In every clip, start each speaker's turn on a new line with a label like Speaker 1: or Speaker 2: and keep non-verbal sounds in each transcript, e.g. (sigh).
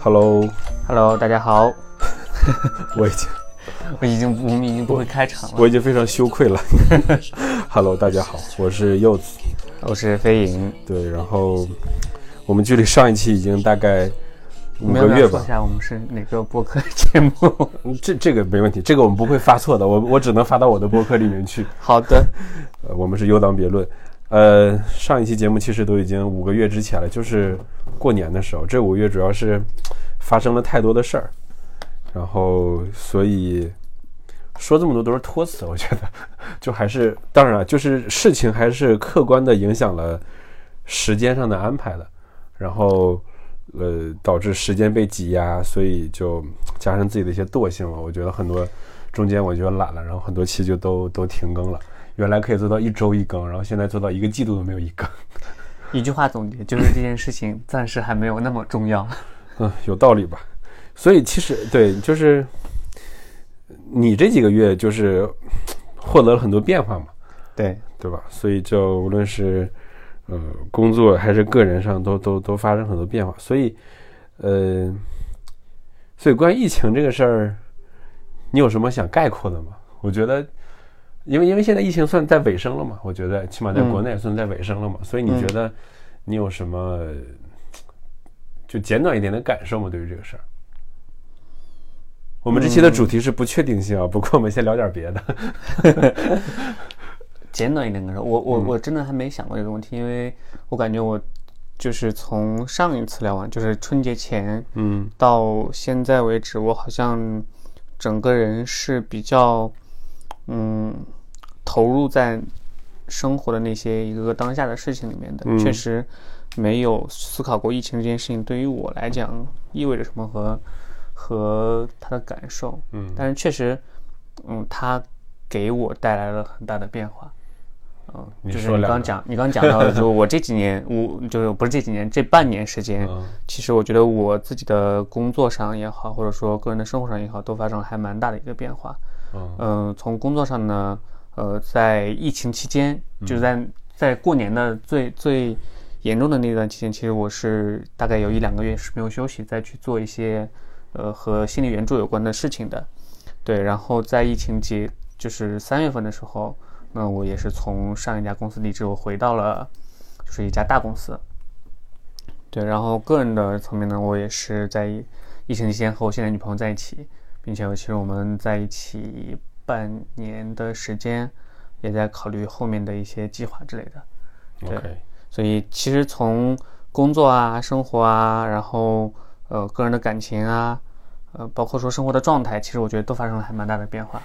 Speaker 1: Hello，Hello，
Speaker 2: 大家好。(laughs) (laughs)
Speaker 1: 我已经，
Speaker 2: 我已经，我们已经不会开场了。
Speaker 1: 我已经非常羞愧了。(laughs) Hello，大家好，我是柚子，
Speaker 2: 我是飞影。
Speaker 1: 对，然后我们距离上一期已经大概五个月吧。
Speaker 2: 说一下我们是哪个播客节目？
Speaker 1: 这这个没问题，这个我们不会发错的。我我只能发到我的播客里面去。
Speaker 2: 好的。
Speaker 1: 呃，我们是优当别论。呃，上一期节目其实都已经五个月之前了，就是过年的时候。这五个月主要是发生了太多的事儿。然后，所以说这么多都是托词，我觉得就还是当然，就是事情还是客观的影响了时间上的安排的，然后呃导致时间被挤压，所以就加上自己的一些惰性了。我觉得很多中间我觉得懒了，然后很多期就都都停更了。原来可以做到一周一更，然后现在做到一个季度都没有一更。
Speaker 2: 一句话总结就是这件事情暂时还没有那么重要。(laughs)
Speaker 1: 嗯，有道理吧？所以其实对，就是你这几个月就是获得了很多变化嘛，
Speaker 2: 对
Speaker 1: 对吧？所以就无论是呃工作还是个人上，都都都发生很多变化。所以呃，所以关于疫情这个事儿，你有什么想概括的吗？我觉得，因为因为现在疫情算在尾声了嘛，我觉得起码在国内算在尾声了嘛。所以你觉得你有什么就简短一点的感受吗？对于这个事儿？我们这期的主题是不确定性啊，不过我们先聊点别的。(laughs)
Speaker 2: 简短一点的说，我我我真的还没想过这个问题，因为我感觉我就是从上一次聊完，就是春节前，嗯，到现在为止，我好像整个人是比较嗯投入在生活的那些一个个当下的事情里面的，确实没有思考过疫情这件事情对于我来讲意味着什么和。和他的感受，嗯，但是确实，嗯，他给我带来了很大的变化，嗯，就是你刚讲，你刚讲到的，就我这几年，(laughs) 我就是不是这几年，这半年时间，其实我觉得我自己的工作上也好，或者说个人的生活上也好，都发生了还蛮大的一个变化，嗯，从工作上呢，呃，在疫情期间，就是在在过年的最最严重的那段期间，其实我是大概有一两个月是没有休息，再去做一些。呃，和心理援助有关的事情的，对。然后在疫情节，就是三月份的时候，那我也是从上一家公司离职，我回到了就是一家大公司。对。然后个人的层面呢，我也是在疫情期间和我现在女朋友在一起，并且其实我们在一起半年的时间，也在考虑后面的一些计划之类的。
Speaker 1: 对。
Speaker 2: 所以其实从工作啊、生活啊，然后。呃，个人的感情啊，呃，包括说生活的状态，其实我觉得都发生了还蛮大的变化。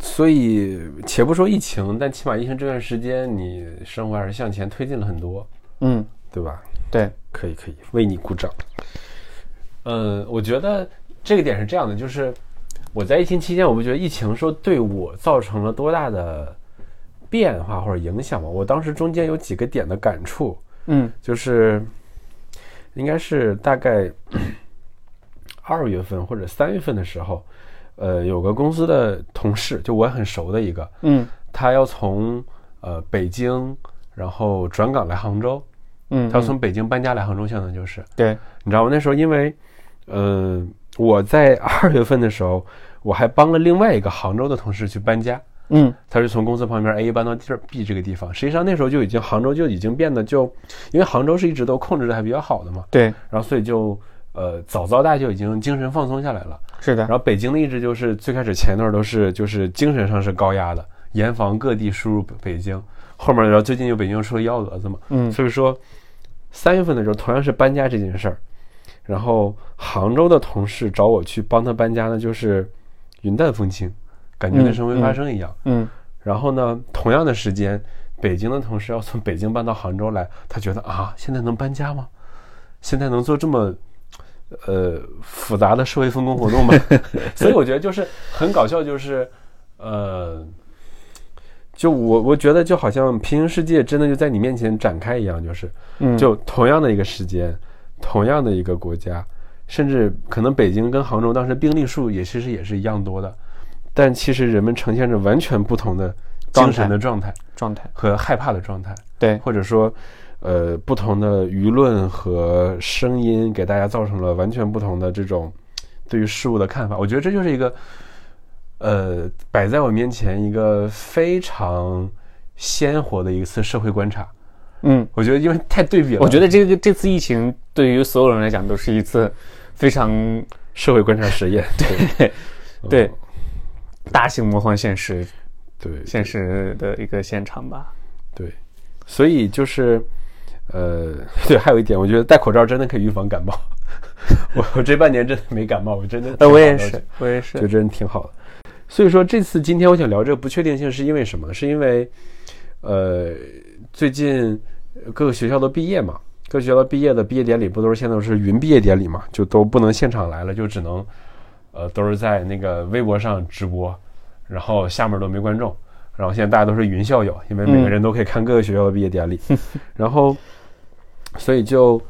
Speaker 1: 所以，且不说疫情，但起码疫情这段时间，你生活还是向前推进了很多，
Speaker 2: 嗯，
Speaker 1: 对吧？
Speaker 2: 对，
Speaker 1: 可以，可以为你鼓掌。嗯，我觉得这个点是这样的，就是我在疫情期间，我不觉得疫情说对我造成了多大的变化或者影响吗？我当时中间有几个点的感触，
Speaker 2: 嗯，
Speaker 1: 就是。应该是大概 (coughs) 二月份或者三月份的时候，呃，有个公司的同事，就我很熟的一个，
Speaker 2: 嗯，
Speaker 1: 他要从呃北京，然后转岗来杭州，
Speaker 2: 嗯，
Speaker 1: 他要从北京搬家来杭州，相当于就是，
Speaker 2: 对，
Speaker 1: 你知道吗？那时候因为，嗯，我在二月份的时候，我还帮了另外一个杭州的同事去搬家。
Speaker 2: 嗯，
Speaker 1: 他是从公司旁边 A 搬到地儿 B 这个地方。实际上那时候就已经杭州就已经变得就，因为杭州是一直都控制的还比较好的嘛。
Speaker 2: 对。
Speaker 1: 然后所以就呃早早大就已经精神放松下来了。
Speaker 2: 是的。
Speaker 1: 然后北京的一直就是最开始前段都是就是精神上是高压的，严防各地输入北京。后面然后最近就北京又出了幺蛾子嘛。
Speaker 2: 嗯。
Speaker 1: 所以说三月份的时候同样是搬家这件事儿，然后杭州的同事找我去帮他搬家呢，就是云淡风轻。感觉跟生没发生一样。
Speaker 2: 嗯，
Speaker 1: 然后呢，同样的时间，北京的同事要从北京搬到杭州来，他觉得啊，现在能搬家吗？现在能做这么呃复杂的社会分工活动吗？(laughs) 所以我觉得就是很搞笑，就是呃，就我我觉得就好像平行世界真的就在你面前展开一样，就是，就同样的一个时间，同样的一个国家，甚至可能北京跟杭州当时病例数也其实也是一样多的。但其实人们呈现着完全不同的精神的状态、
Speaker 2: 状态
Speaker 1: 和害怕的状态。
Speaker 2: 对，
Speaker 1: 或者说，呃不同的舆论和声音，给大家造成了完全不同的这种对于事物的看法。我觉得这就是一个呃摆在我面前一个非常鲜活的一次社会观察。
Speaker 2: 嗯，
Speaker 1: 我觉得因为太对比了，
Speaker 2: 我觉得这个这次疫情对于所有人来讲都是一次非常
Speaker 1: 社会观察实验。(laughs)
Speaker 2: 对对，大型魔幻现实，
Speaker 1: 对
Speaker 2: 现实的一个现场吧。
Speaker 1: 对，所以就是呃，(laughs) 对，还有一点，我觉得戴口罩真的可以预防感冒。(laughs) 我我这半年真的没感冒，我真的。
Speaker 2: 呃，我也是，我也是，
Speaker 1: 就真的挺好的。所以说这次今天我想聊这个不确定性，是因为什么？是因为呃，最近。各个学校都毕业嘛，各个学校毕业的毕业典礼不都是现在都是云毕业典礼嘛，就都不能现场来了，就只能，呃，都是在那个微博上直播，然后下面都没观众，然后现在大家都是云校友，因为每个人都可以看各个学校的毕业典礼，(laughs) 然后，所以就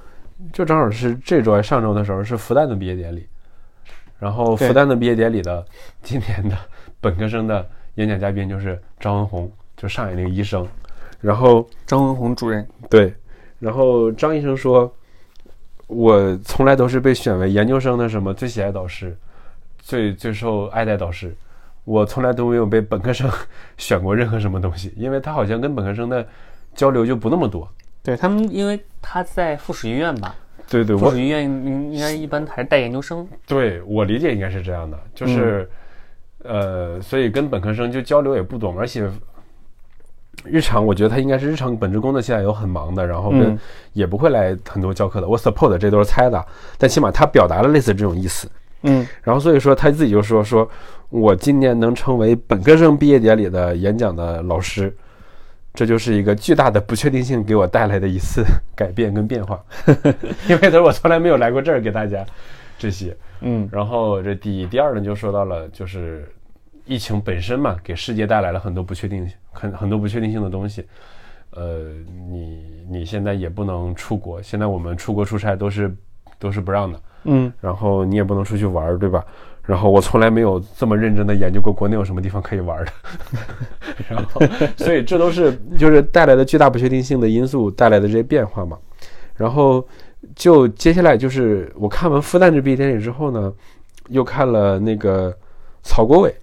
Speaker 1: 就正好是这周上周的时候是复旦的毕业典礼，然后复旦的毕业典礼的今年的本科生的演讲嘉宾就是张文宏，就上海那个医生。然后
Speaker 2: 张文宏主任
Speaker 1: 对，然后张医生说，我从来都是被选为研究生的什么最喜爱导师，最最受爱戴导师，我从来都没有被本科生选过任何什么东西，因为他好像跟本科生的交流就不那么多。
Speaker 2: 对他们，因为他在附属医院吧？
Speaker 1: 对对，
Speaker 2: 附属医院应应该一般还是带研究生。
Speaker 1: 对我理解应该是这样的，就是呃，所以跟本科生就交流也不多，而且。日常我觉得他应该是日常本职工作现在有很忙的，然后跟也不会来很多教课的。我 support 这都是猜的，但起码他表达了类似这种意思。
Speaker 2: 嗯，
Speaker 1: 然后所以说他自己就说说，我今年能成为本科生毕业典礼的演讲的老师，这就是一个巨大的不确定性给我带来的一次改变跟变化。(laughs) 因为他说我从来没有来过这儿给大家这些。
Speaker 2: 嗯，
Speaker 1: 然后这第一第二呢就说到了就是。疫情本身嘛，给世界带来了很多不确定性，很很多不确定性的东西。呃，你你现在也不能出国，现在我们出国出差都是都是不让的。
Speaker 2: 嗯，
Speaker 1: 然后你也不能出去玩，对吧？然后我从来没有这么认真的研究过国内有什么地方可以玩的。(laughs) 然后，所以这都是就是带来的巨大不确定性的因素带来的这些变化嘛。然后就接下来就是我看完复旦这毕业典礼之后呢，又看了那个曹国伟。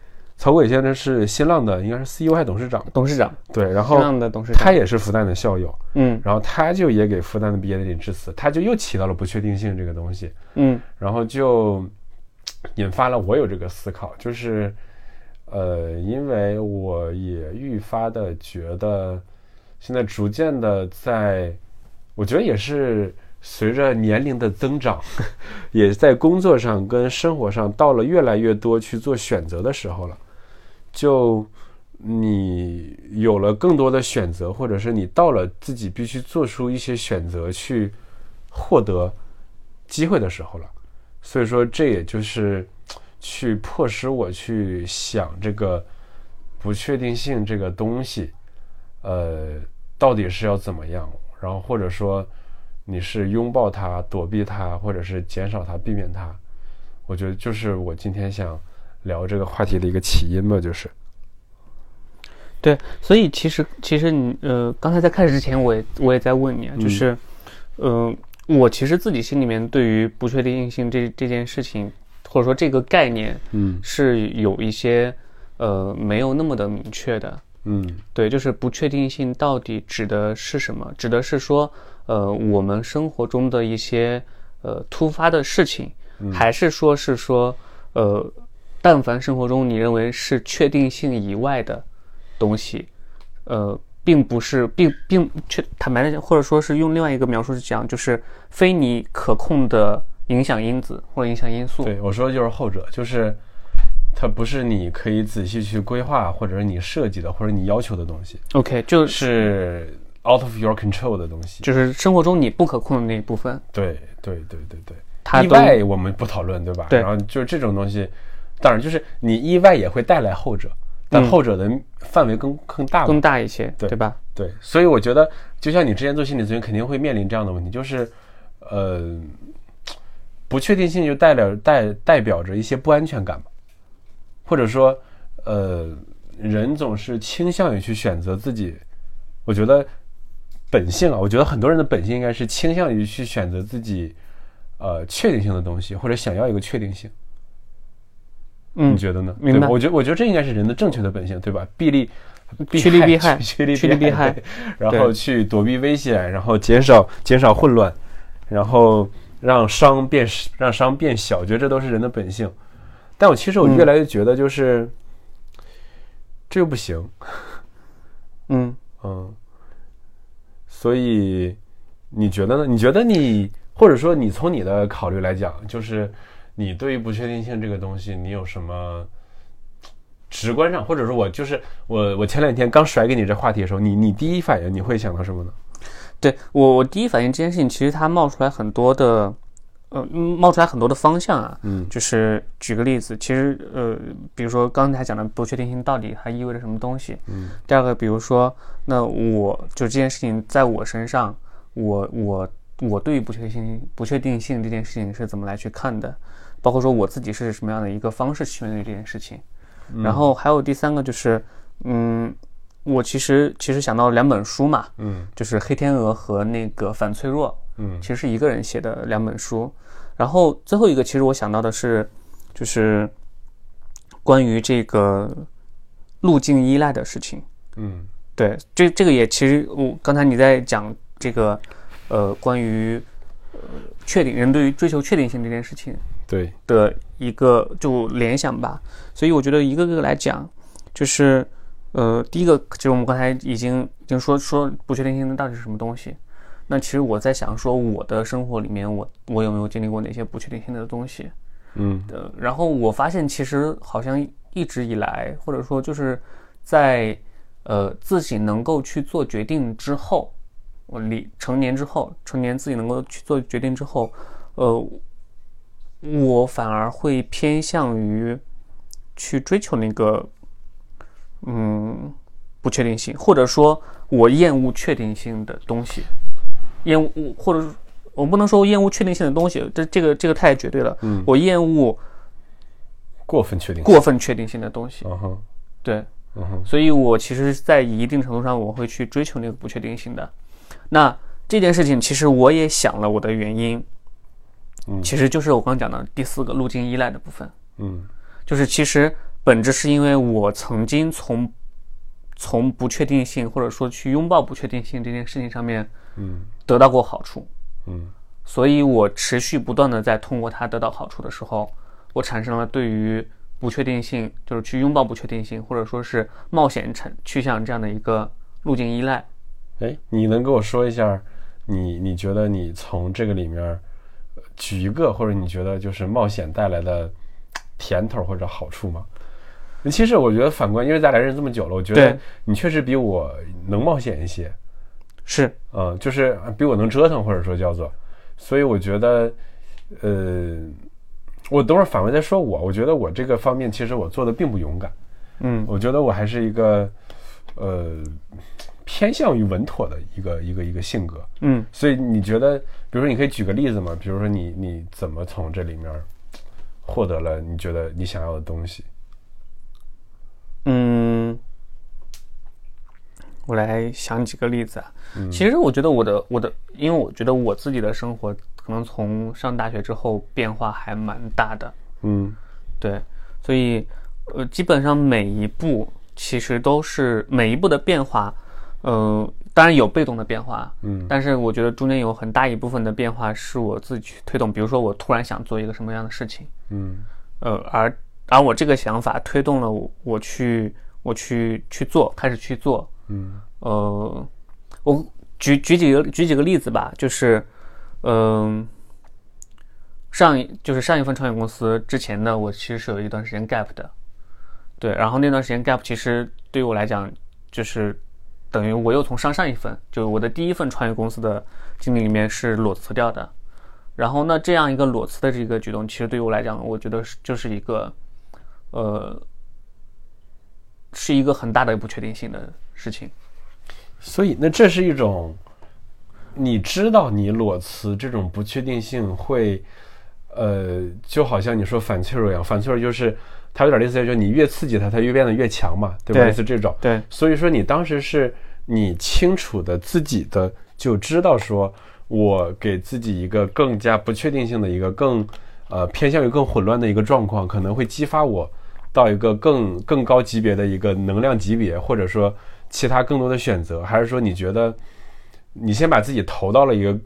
Speaker 1: 曹国伟先生是新浪的，应该是 CEO 还是董事长？
Speaker 2: 董事长。
Speaker 1: 对，然后
Speaker 2: 新浪的董事长，
Speaker 1: 他也是复旦的校友。
Speaker 2: 嗯，
Speaker 1: 然后他就也给复旦的毕业典礼致辞，他就又起到了不确定性这个东西。
Speaker 2: 嗯，
Speaker 1: 然后就引发了我有这个思考，就是，呃，因为我也愈发的觉得，现在逐渐的在，我觉得也是。随着年龄的增长，(laughs) 也在工作上跟生活上到了越来越多去做选择的时候了。就你有了更多的选择，或者是你到了自己必须做出一些选择去获得机会的时候了。所以说，这也就是 (tsk) 去迫使我去想这个不确定性这个东西，呃，到底是要怎么样？然后或者说。你是拥抱它、躲避它，或者是减少它、避免它？我觉得就是我今天想聊这个话题的一个起因吧，就是。
Speaker 2: 对，所以其实其实你呃，刚才在开始之前，我也我也在问你啊，就是，嗯，我其实自己心里面对于不确定性这这件事情，或者说这个概念，
Speaker 1: 嗯，
Speaker 2: 是有一些呃没有那么的明确的，
Speaker 1: 嗯，
Speaker 2: 对，就是不确定性到底指的是什么？指的是说。呃，我们生活中的一些呃突发的事情，还是说是说呃，但凡生活中你认为是确定性以外的东西，呃，并不是并并确坦白的讲，或者说是用另外一个描述去讲，就是非你可控的影响因子或者影响因素。
Speaker 1: 对我说的就是后者，就是它不是你可以仔细去规划，或者是你设计的，或者你要求的东西。
Speaker 2: OK，就
Speaker 1: 是。out of your control 的东西，
Speaker 2: 就是生活中你不可控的那一部分。
Speaker 1: 对对对对对，意外我们不讨论，对吧？
Speaker 2: 对。
Speaker 1: 然后就是这种东西，当然就是你意外也会带来后者，但后者的范围更更大，
Speaker 2: 更大一些，对
Speaker 1: 对
Speaker 2: 吧？
Speaker 1: 对。所以我觉得，就像你之前做心理咨询，肯定会面临这样的问题，就是呃，不确定性就代表代代表着一些不安全感吧，或者说呃，人总是倾向于去选择自己，我觉得。本性啊，我觉得很多人的本性应该是倾向于去选择自己呃确定性的东西，或者想要一个确定性。
Speaker 2: 嗯，
Speaker 1: 你觉得呢？
Speaker 2: 明白
Speaker 1: 我觉得我觉得这应该是人的正确的本性，对吧？避利。(laughs)
Speaker 2: 趋利避害 (laughs)
Speaker 1: 趋利
Speaker 2: 趋利避害
Speaker 1: 然后去躲避危险，然后减少减少混乱，然后让伤变让伤变小，我觉得这都是人的本性。但我其实我越来越觉得就是、这又不行，
Speaker 2: 嗯
Speaker 1: 嗯，所以你觉得呢？你觉得你或者说你从你的考虑来讲，就是你对于不确定性这个东西，你有什么直观上，或者说我就是我我前两天刚甩给你这话题的时候，你你第一反应你会想到什么呢？
Speaker 2: 对我我第一反应这件事情，其实它冒出来很多的，呃，嗯冒出来很多的方向啊。
Speaker 1: 嗯
Speaker 2: 就是举个例子，其实呃，比如说刚才讲的不确定性到底它意味着什么东西？
Speaker 1: 嗯
Speaker 2: 第二个，比如说，那我就这件事情在我身上，我我我对于不确定性不确定性这件事情是怎么来去看的？包括说我自己是什么样的一个方式去面对这件事情。然后还有第三个就是，嗯，我其实其实想到两本书嘛，
Speaker 1: 嗯
Speaker 2: 就是《黑天鹅》和那个《反脆弱》，
Speaker 1: 嗯
Speaker 2: 其实是一个人写的两本书。然后最后一个，其实我想到的是，就是关于这个路径依赖的事情。
Speaker 1: 嗯
Speaker 2: 对，这这个也其实我刚才你在讲这个，呃，关于呃确定人对于追求确定性这件事情
Speaker 1: 对，
Speaker 2: 的一个就联想吧。所以我觉得一个个来讲，就是呃，第一个其实我们刚才已经已经说说不确定性到底是什么东西。那其实我在想说，我的生活里面我我有没有经历过哪些不确定性的东西？
Speaker 1: 嗯
Speaker 2: 呃，然后我发现其实好像一直以来，或者说就是在呃自己能够去做决定之后，我离成年之后，成年自己能够去做决定之后，呃，我反而会偏向于去追求那个嗯不确定性，或者说我厌恶确定性的东西，厌恶或者我不能说厌恶确定性的东西，这这个这个太绝对了。
Speaker 1: 嗯
Speaker 2: 我厌恶
Speaker 1: 过分确定。
Speaker 2: 过分确定性的东西。
Speaker 1: 嗯哼
Speaker 2: 对，
Speaker 1: 嗯哼
Speaker 2: 所以我其实，在一定程度上，我会去追求那个不确定性的。那这件事情，其实我也想了我的原因，
Speaker 1: 嗯。
Speaker 2: 其实就是我刚讲的第四个路径依赖的部分，
Speaker 1: 嗯。
Speaker 2: 就是其实本质是因为我曾经从从不确定性或者说去拥抱不确定性这件事情上面
Speaker 1: 嗯。
Speaker 2: 得到过好处，
Speaker 1: 嗯。
Speaker 2: 所以我持续不断的在通过它得到好处的时候，我产生了对于不确定性，就是去拥抱不确定性，或者说是冒险产去向这样的一个路径依赖。
Speaker 1: 哎，你能跟我说一下，你你觉得你从这个里面呃举一个，或者你觉得就是冒险带来的甜头或者好处吗？其实我觉得反观，因为咱俩认识这么久了，我觉得你确实比我能冒险一些，
Speaker 2: 是，
Speaker 1: 嗯，就是比我能折腾，或者说叫做，所以我觉得，呃，我等会儿反过来再说我，我觉得我这个方面其实我做的并不勇敢，
Speaker 2: 嗯。
Speaker 1: 我觉得我还是一个，呃，偏向于稳妥的一个一个一个性格，
Speaker 2: 嗯
Speaker 1: 所以你觉得，比如说你可以举个例子吗？比如说你你怎么从这里面获得了你觉得你想要的东西？
Speaker 2: 嗯，我来想几个例子啊。
Speaker 1: 嗯
Speaker 2: 其实我觉得我的我的，因为我觉得我自己的生活可能从上大学之后变化还蛮大的，
Speaker 1: 嗯
Speaker 2: 对，所以呃，基本上每一步其实都是每一步的变化，呃，当然有被动的变化，
Speaker 1: 嗯。
Speaker 2: 但是我觉得中间有很大一部分的变化是我自己去推动，比如说我突然想做一个什么样的事情，
Speaker 1: 嗯。
Speaker 2: 呃，而而我这个想法推动了我我去我去去做，开始去做，
Speaker 1: 嗯。
Speaker 2: 呃，我举举几个举几个例子吧，就是，嗯、上一就是上一份创业公司之前呢，我其实是有一段时间 gap 的，对，然后那段时间 gap 其实对于我来讲，就是等于我又从上上一份，就是我的第一份创业公司的经历里面是裸辞掉的，然后呢，这样一个裸辞的这个举动，其实对于我来讲，我觉得是就是一个，呃，是一个很大的不确定性的事情。
Speaker 1: 所以那这是一种，你知道你裸辞这种不确定性会，呃，就好像你说反脆弱一样，反脆弱就是它有点类似于说你越刺激它，它越变得越强嘛，对吧？
Speaker 2: 对
Speaker 1: 类似这种。
Speaker 2: 对，
Speaker 1: 所以说你当时是你清楚的自己的就知道说，我给自己一个更加不确定性的一个更呃偏向于更混乱的一个状况，可能会激发我到一个更更高级别的一个能量级别，或者说其他更多的选择，还是说你觉得你先把自己投到了一个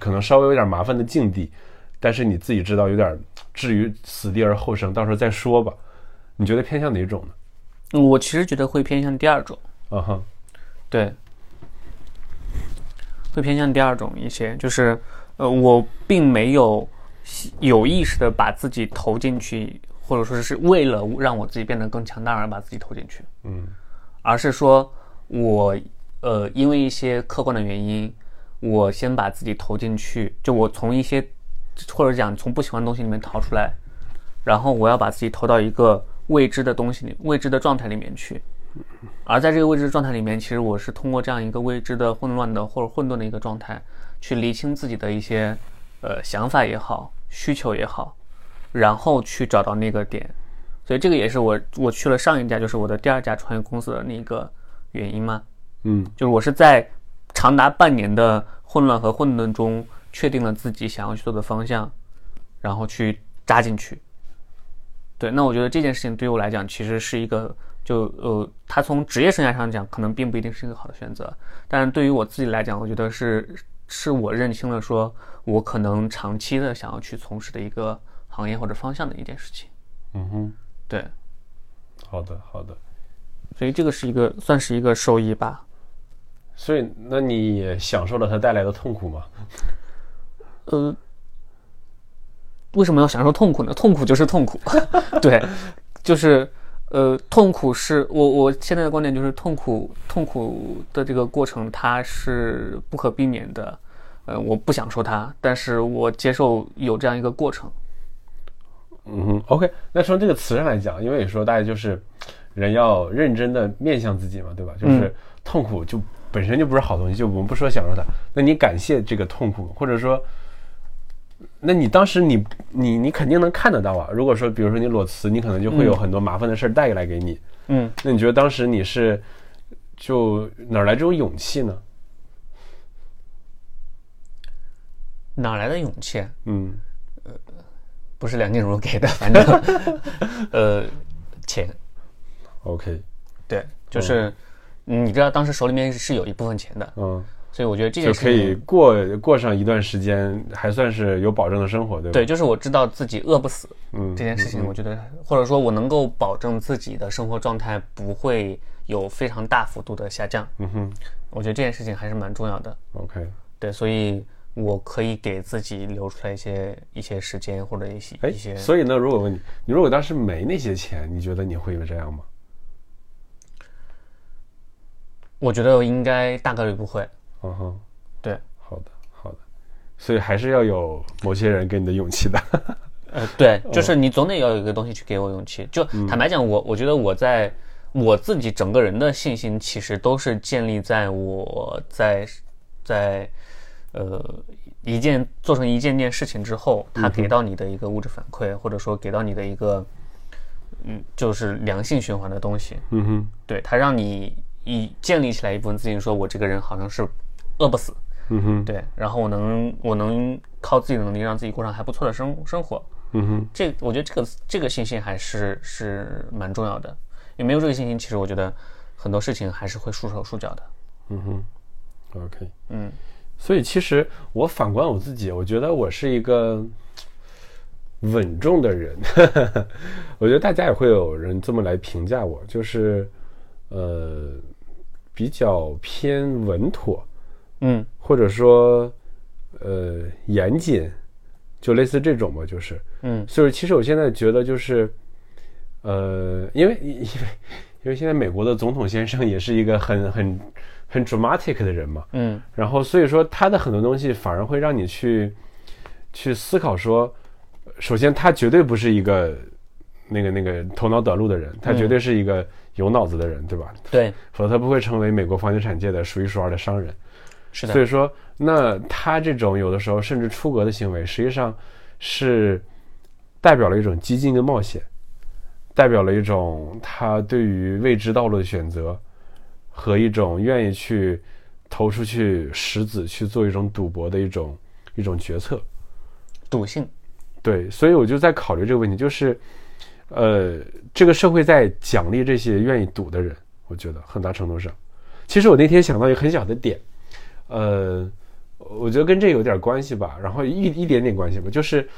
Speaker 1: 可能稍微有点麻烦的境地，但是你自己知道有点置于死地而后生，到时候再说吧。你觉得偏向哪种
Speaker 2: 呢？我其实觉得会偏向第二种。
Speaker 1: 嗯哼，
Speaker 2: 对，会偏向第二种一些，就是呃，我并没有有意识的把自己投进去，或者说是为了让我自己变得更强大而把自己投进去。
Speaker 1: 嗯，
Speaker 2: 而是说我呃，因为一些客观的原因，我先把自己投进去，就我从一些或者讲从不喜欢的东西里面逃出来，然后我要把自己投到一个。未知的东西里，未知的状态里面去，而在这个未知状态里面，其实我是通过这样一个未知的、混乱的或者混沌的一个状态，去理清自己的一些呃想法也好、需求也好，然后去找到那个点。所以这个也是我我去了上一家，就是我的第二家创业公司的那个原因嘛。
Speaker 1: 嗯，
Speaker 2: 就是我是在长达半年的混乱和混沌中，确定了自己想要去做的方向，然后去扎进去。对，那我觉得这件事情对于我来讲，其实是一个，就呃，他从职业生涯上讲，可能并不一定是一个好的选择，但是对于我自己来讲，我觉得是是我认清了，说我可能长期的想要去从事的一个行业或者方向的一件事情。
Speaker 1: 嗯哼，
Speaker 2: 对，
Speaker 1: 好的好的，
Speaker 2: 所以这个是一个算是一个收益吧。
Speaker 1: 所以，那你也享受了它带来的痛苦吗？
Speaker 2: 呃。为什么要享受痛苦呢？痛苦就是痛苦，(laughs) 对，就是呃，痛苦是我我现在的观点就是痛苦，痛苦的这个过程它是不可避免的，呃，我不享受它，但是我接受有这样一个过程。
Speaker 1: 嗯哼，OK，那从这个词上来讲，因为说大家就是人要认真的面向自己嘛，对吧？就是痛苦就本身就不是好东西，就我们不说享受它，那你感谢这个痛苦，或者说。那你当时你你你肯定能看得到啊。如果说比如说你裸辞，你可能就会有很多麻烦的事儿带来给你。
Speaker 2: 嗯，
Speaker 1: 那你觉得当时你是就哪来这种勇气呢？
Speaker 2: 哪来的勇气？
Speaker 1: 嗯，
Speaker 2: 呃，不是梁静茹给的，(laughs) 反正呃，钱。
Speaker 1: OK，
Speaker 2: 对，就是你知道当时手里面是有一部分钱的。
Speaker 1: 嗯。
Speaker 2: 所以我觉得这件
Speaker 1: 事就可以过过上一段时间，还算是有保证的生活，对吧？
Speaker 2: 对，就是我知道自己饿不死，嗯，这件事情我觉得，或者说我能够保证自己的生活状态不会有非常大幅度的下降，
Speaker 1: 嗯哼，
Speaker 2: 我觉得这件事情还是蛮重要的。
Speaker 1: OK，
Speaker 2: 对，所以我可以给自己留出来一些一些时间或者一些一些。
Speaker 1: 所以呢，如果问你，你如果当时没那些钱，你觉得你会这样吗？
Speaker 2: 我觉得应该大概率不会。
Speaker 1: 嗯哼，
Speaker 2: 对，
Speaker 1: 好的，好的，所以还是要有某些人给你的勇气的。
Speaker 2: 呃，对，就是你总得要有一个东西去给我勇气。就坦白讲，我我觉得我在我自己整个人的信心，其实都是建立在我在在呃一件做成一件件事情之后，他给到你的一个物质反馈，或者说给到你的一个嗯，就是良性循环的东西。
Speaker 1: 嗯哼，
Speaker 2: 对他让你以建立起来一部分自信，说我这个人好像是。饿不死，
Speaker 1: 嗯哼，
Speaker 2: 对，然后我能我能靠自己的能力让自己过上还不错的生生活，
Speaker 1: 嗯哼，
Speaker 2: 这我觉得这个这个信心还是是蛮重要的，也没有这个信心，其实我觉得很多事情还是会束手束脚的，
Speaker 1: 嗯哼，OK，
Speaker 2: 嗯，
Speaker 1: 所以其实我反观我自己，我觉得我是一个稳重的人，(laughs) 我觉得大家也会有人这么来评价我，就是呃比较偏稳妥。
Speaker 2: 嗯，
Speaker 1: 或者说，呃，严谨，就类似这种吧，就是，
Speaker 2: 嗯，
Speaker 1: 所以其实我现在觉得就是，呃，因为因为 (laughs) 因为现在美国的总统先生也是一个很很很 dramatic 的人嘛，
Speaker 2: 嗯，
Speaker 1: 然后所以说他的很多东西反而会让你去去思考说，首先他绝对不是一个那个那个头脑短路的人，他绝对是一个有脑子的人，对吧？
Speaker 2: 对，
Speaker 1: 否则他不会成为美国房地产界的数一数二的商人。
Speaker 2: 是的，
Speaker 1: 所以说，那他这种有的时候甚至出格的行为，实际上是代表了一种激进的冒险，代表了一种他对于未知道路的选择，和一种愿意去投出去石子去做一种赌博的一种一种决策，
Speaker 2: 赌性。
Speaker 1: 对，所以我就在考虑这个问题，就是，呃，这个社会在奖励这些愿意赌的人，我觉得很大程度上，其实我那天想到一个很小的点，呃，我觉得跟这有点关系吧，然后一一点点关系吧，就是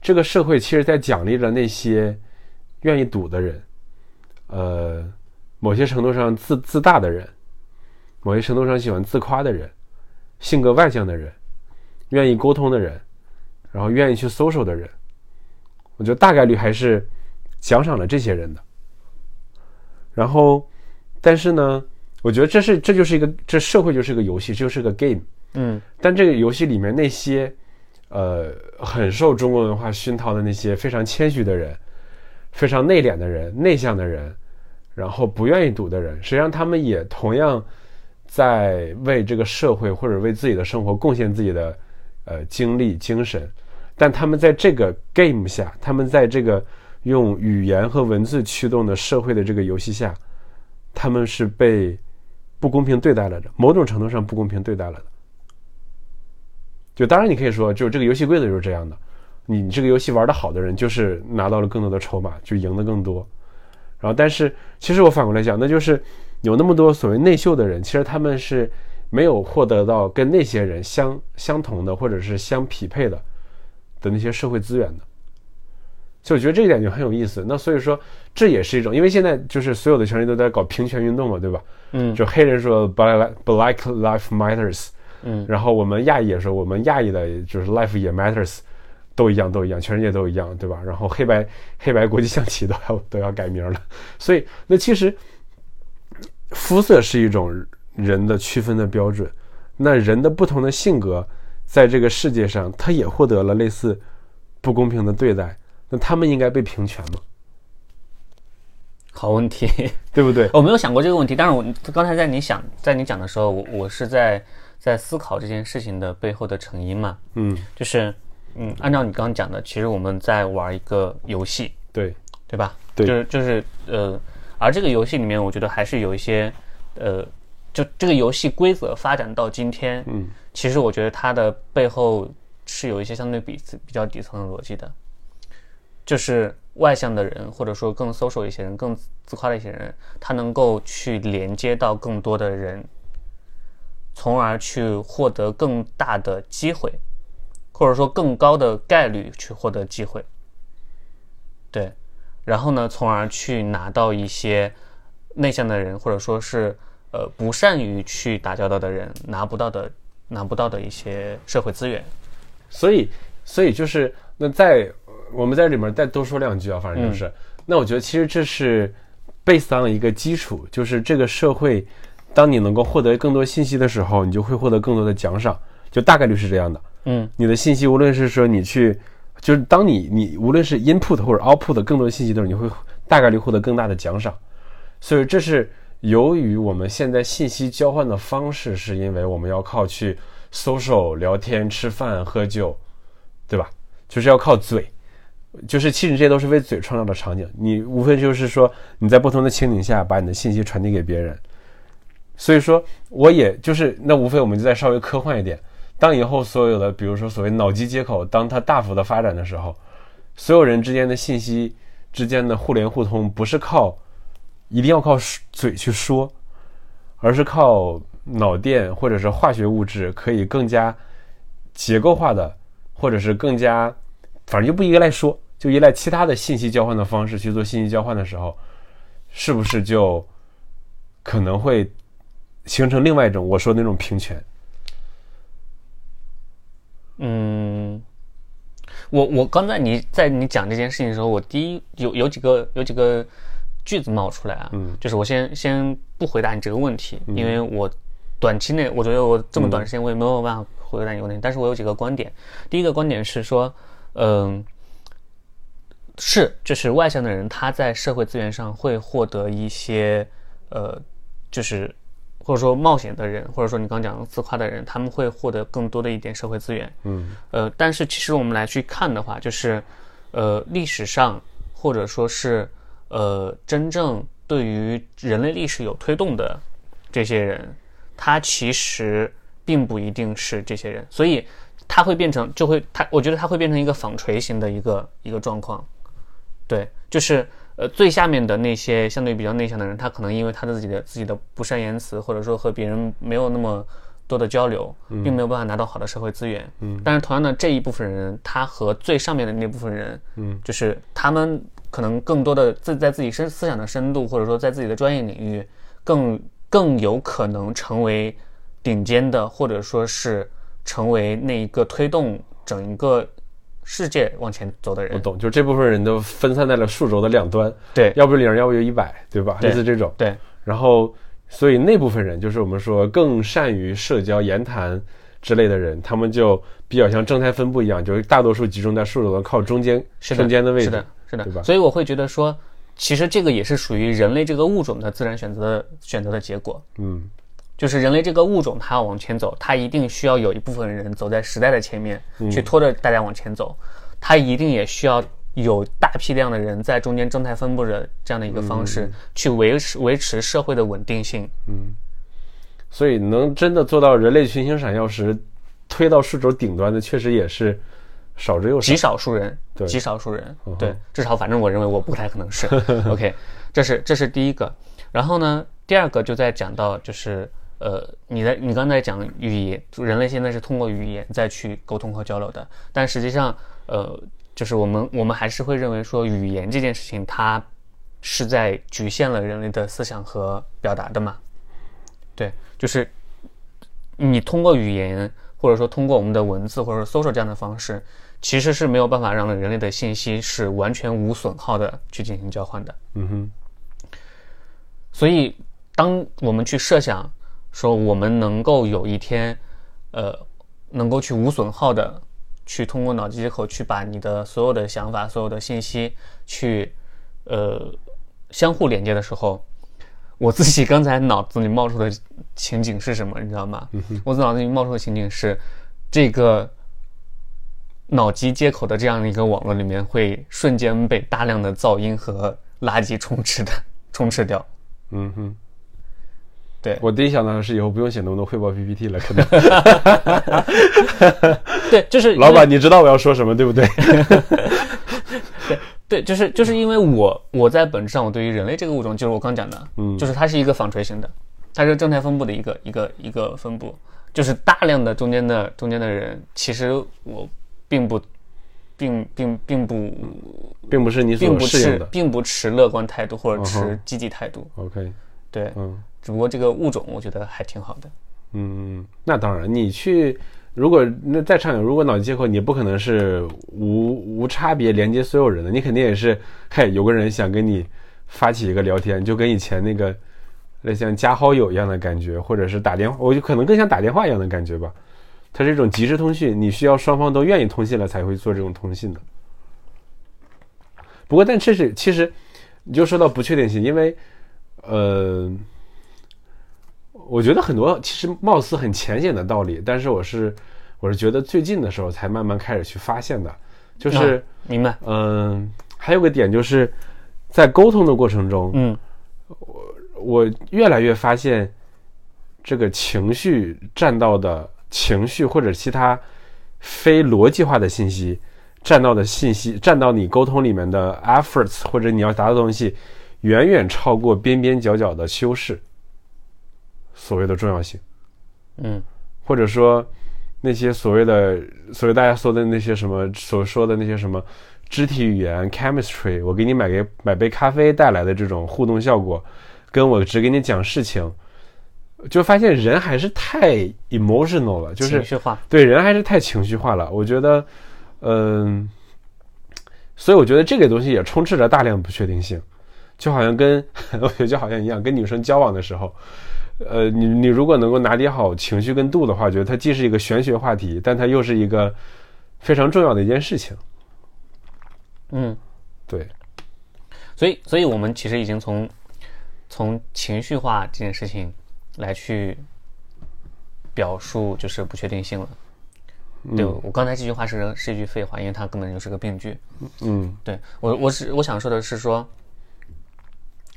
Speaker 1: 这个社会其实在奖励着那些愿意赌的人，呃，某些程度上自自大的人，某些程度上喜欢自夸的人，性格外向的人，愿意沟通的人。然后愿意去 social 的人，我觉得大概率还是奖赏了这些人的。然后，但是呢，我觉得这是这就是一个这社会就是个游戏，就是个 game。
Speaker 2: 嗯。
Speaker 1: 但这个游戏里面那些呃很受中国文化熏陶的那些非常谦虚的人、非常内敛的人、内向的人，然后不愿意赌的人，实际上他们也同样在为这个社会或者为自己的生活贡献自己的呃精力、精神。但他们在这个 game 下，他们在这个用语言和文字驱动的社会的这个游戏下，他们是被不公平对待了的，某种程度上不公平对待了的。就当然你可以说，就这个游戏规则就是这样的，你这个游戏玩的好的人就是拿到了更多的筹码，就赢得更多。然后，但是其实我反过来讲，那就是有那么多所谓内秀的人，其实他们是没有获得到跟那些人相相同的或者是相匹配的。的那些社会资源的，所以我觉得这一点就很有意思。那所以说，这也是一种，因为现在就是所有的权利都在搞平权运动嘛，对吧？
Speaker 2: 嗯，
Speaker 1: 就黑人说 “black black life matters”，
Speaker 2: 嗯，
Speaker 1: 然后我们亚裔也说我们亚裔的就是 life 也 matters，都一样，都一样，全世界都一样，对吧？然后黑白黑白国际象棋都要都要改名了。(laughs) 所以，那其实肤色是一种人的区分的标准，那人的不同的性格。在这个世界上，他也获得了类似不公平的对待，那他们应该被平权吗？
Speaker 2: 好问题，(laughs)
Speaker 1: 对不对？(laughs)
Speaker 2: 我没有想过这个问题，但是我刚才在你想，在你讲的时候，我我是在在思考这件事情的背后的成因嘛。
Speaker 1: 嗯，
Speaker 2: 就是嗯，按照你刚刚讲的，其实我们在玩一个游戏，
Speaker 1: 对
Speaker 2: 对吧？
Speaker 1: 对，
Speaker 2: 就是就是呃，而这个游戏里面，我觉得还是有一些呃。就这个游戏规则发展到今天，
Speaker 1: 嗯，
Speaker 2: 其实我觉得它的背后是有一些相对比比较底层的逻辑的，就是外向的人或者说更 social 一些人、更自夸的一些人，他能够去连接到更多的人，从而去获得更大的机会，或者说更高的概率去获得机会，对，然后呢，从而去拿到一些内向的人或者说是。呃，不善于去打交道的人拿不到的、拿不到的一些社会资源，
Speaker 1: 所以，所以就是那在我们在里面再多说两句啊，反正就是，那我觉得其实这是 based on 一个基础，就是这个社会，当你能够获得更多信息的时候，你就会获得更多的奖赏，就大概率是这样的。
Speaker 2: 嗯，
Speaker 1: 你的信息无论是说你去，就是当你你无论是 input 或者 output 更多的信息的时候，你会大概率获得更大的奖赏，所以这是。由于我们现在信息交换的方式，是因为我们要靠去 social 聊天、吃饭、喝酒，对吧？就是要靠嘴，就是其实这些都是为嘴创造的场景。你无非就是说你在不同的情景下把你的信息传递给别人。所以说，我也就是那无非我们就再稍微科幻一点。当以后所有的，比如说所谓脑机接口，当它大幅的发展的时候，所有人之间的信息之间的互联互通，不是靠。一定要靠嘴去说，而是靠脑电或者是化学物质，可以更加结构化的，或者是更加，反正就不依赖说，就依赖其他的信息交换的方式去做信息交换的时候，是不是就可能会形成另外一种我说的那种平权？
Speaker 2: 嗯，我我刚才你在你讲这件事情的时候，我第一有有几个有几个。句子冒出来啊，
Speaker 1: 嗯，
Speaker 2: 就是我先先不回答你这个问题，因为我短期内我觉得我这么短时间我也没有办法回答你问题，但是我有几个观点。第一个观点是说，嗯，是就是外向的人他在社会资源上会获得一些，呃，就是或者说冒险的人，或者说你刚讲自夸的人，他们会获得更多的一点社会资源，
Speaker 1: 嗯，
Speaker 2: 呃，但是其实我们来去看的话，就是呃历史上或者说是。呃，真正对于人类历史有推动的这些人，他其实并不一定是这些人，所以他会变成就会他，我觉得他会变成一个纺锤型的一个一个状况。对，就是呃最下面的那些相对比较内向的人，他可能因为他的自己的自己的不善言辞，或者说和别人没有那么多的交流，并没有办法拿到好的社会资源。嗯，但是同样的这一部分人，他和最上面的那部分人，嗯，就是他们可能更多的自在自己深思想的深度，或者说在自己的专业领域，更更有可能成为顶尖的，或者说是成为那一个推动整个。世界往前走的人，
Speaker 1: 我懂，就是这部分人都分散在了数轴的两端，
Speaker 2: 对，
Speaker 1: 要不零，要不就一百，对吧？类似这种，
Speaker 2: 对。
Speaker 1: 然后，所以那部分人，就是我们说更善于社交、言谈之类的人，他们就比较像正态分布一样，就是大多数集中在数轴的靠中间、中间的位置，
Speaker 2: 是的，是的，
Speaker 1: 对吧？
Speaker 2: 所以我会觉得说，其实这个也是属于人类这个物种的自然选择选择的结果，
Speaker 1: 嗯。
Speaker 2: 就是人类这个物种，它要往前走，它一定需要有一部分人走在时代的前面，去拖着大家往前走。它一定也需要有大批量的人在中间正态分布着这样的一个方式，去维持维持社会的稳定性。
Speaker 1: 嗯，所以能真的做到人类群星闪耀时推到数轴顶端的，确实也是少之又少，
Speaker 2: 极少数人，
Speaker 1: 对，
Speaker 2: 极少数人，对，至少反正我认为我不太可能是。(laughs) OK，这是这是第一个。然后呢，第二个就在讲到就是。呃，你在你刚才讲语言，人类现在是通过语言再去沟通和交流的，但实际上，呃，就是我们我们还是会认为说语言这件事情，它是在局限了人类的思想和表达的嘛？对，就是你通过语言，或者说通过我们的文字或者搜索这样的方式，其实是没有办法让人类的信息是完全无损耗的去进行交换的。
Speaker 1: 嗯哼。
Speaker 2: 所以，当我们去设想。说我们能够有一天，呃，能够去无损耗的去通过脑机接口去把你的所有的想法、所有的信息去，呃，相互连接的时候，我自己刚才脑子里冒出的情景是什么？你知道吗？我脑子里冒出的情景是，这个脑机接口的这样的一个网络里面会瞬间被大量的噪音和垃圾充斥的充斥掉。
Speaker 1: 嗯哼。
Speaker 2: 对
Speaker 1: 我第一想到的是以后不用写那么多汇报 PPT 了，可能。(laughs)
Speaker 2: 对，就是
Speaker 1: 老板，你知道我要说什么，对不对？(laughs)
Speaker 2: 对对，就是就是因为我我在本质上我对于人类这个物种，就是我刚讲的，嗯，就是它是一个纺锤型的，它是正态分布的一个一个一个分布，就是大量的中间的中间的人，其实我并不并并并不
Speaker 1: 并不是你所适应的，
Speaker 2: 并不持乐观态度或者持积极态度。
Speaker 1: OK，
Speaker 2: 对，嗯。只不过这个物种，我觉得还挺好的。
Speaker 1: 嗯，那当然，你去如果那在场有，如果脑机接口，你不可能是无无差别连接所有人的，你肯定也是，嘿，有个人想跟你发起一个聊天，就跟以前那个类像加好友一样的感觉，或者是打电话，我就可能更像打电话一样的感觉吧。它是一种即时通讯，你需要双方都愿意通信了才会做这种通信的。不过，但这是其实你就说到不确定性，因为呃。我觉得很多其实貌似很浅显的道理，但是我是我是觉得最近的时候才慢慢开始去发现的，就是
Speaker 2: 明白。
Speaker 1: 嗯，还有个点就是在沟通的过程中，
Speaker 2: 嗯，
Speaker 1: 我我越来越发现这个情绪占到的情绪或者其他非逻辑化的信息占到的信息占到你沟通里面的 efforts 或者你要达到的东西，远远超过边边角角的修饰。所谓的重要性，
Speaker 2: 嗯，
Speaker 1: 或者说那些所谓的所谓大家说的那些什么所说的那些什么肢体语言 chemistry，我给你买个买杯咖啡带来的这种互动效果，跟我只给你讲事情，就发现人还是太 emotional 了，就是
Speaker 2: 情绪化，
Speaker 1: 对人还是太情绪化了。我觉得，嗯，所以我觉得这个东西也充斥着大量不确定性，就好像跟 (laughs) 我觉得就好像一样，跟女生交往的时候。呃，你你如果能够拿捏好情绪跟度的话，觉得它既是一个玄学话题，但它又是一个非常重要的一件事情。
Speaker 2: 嗯，
Speaker 1: 对。
Speaker 2: 所以，所以我们其实已经从从情绪化这件事情来去表述，就是不确定性了。对我刚才这句话是是一句废话，因为它根本就是个病句。
Speaker 1: 嗯，
Speaker 2: 对我我是我想说的是说，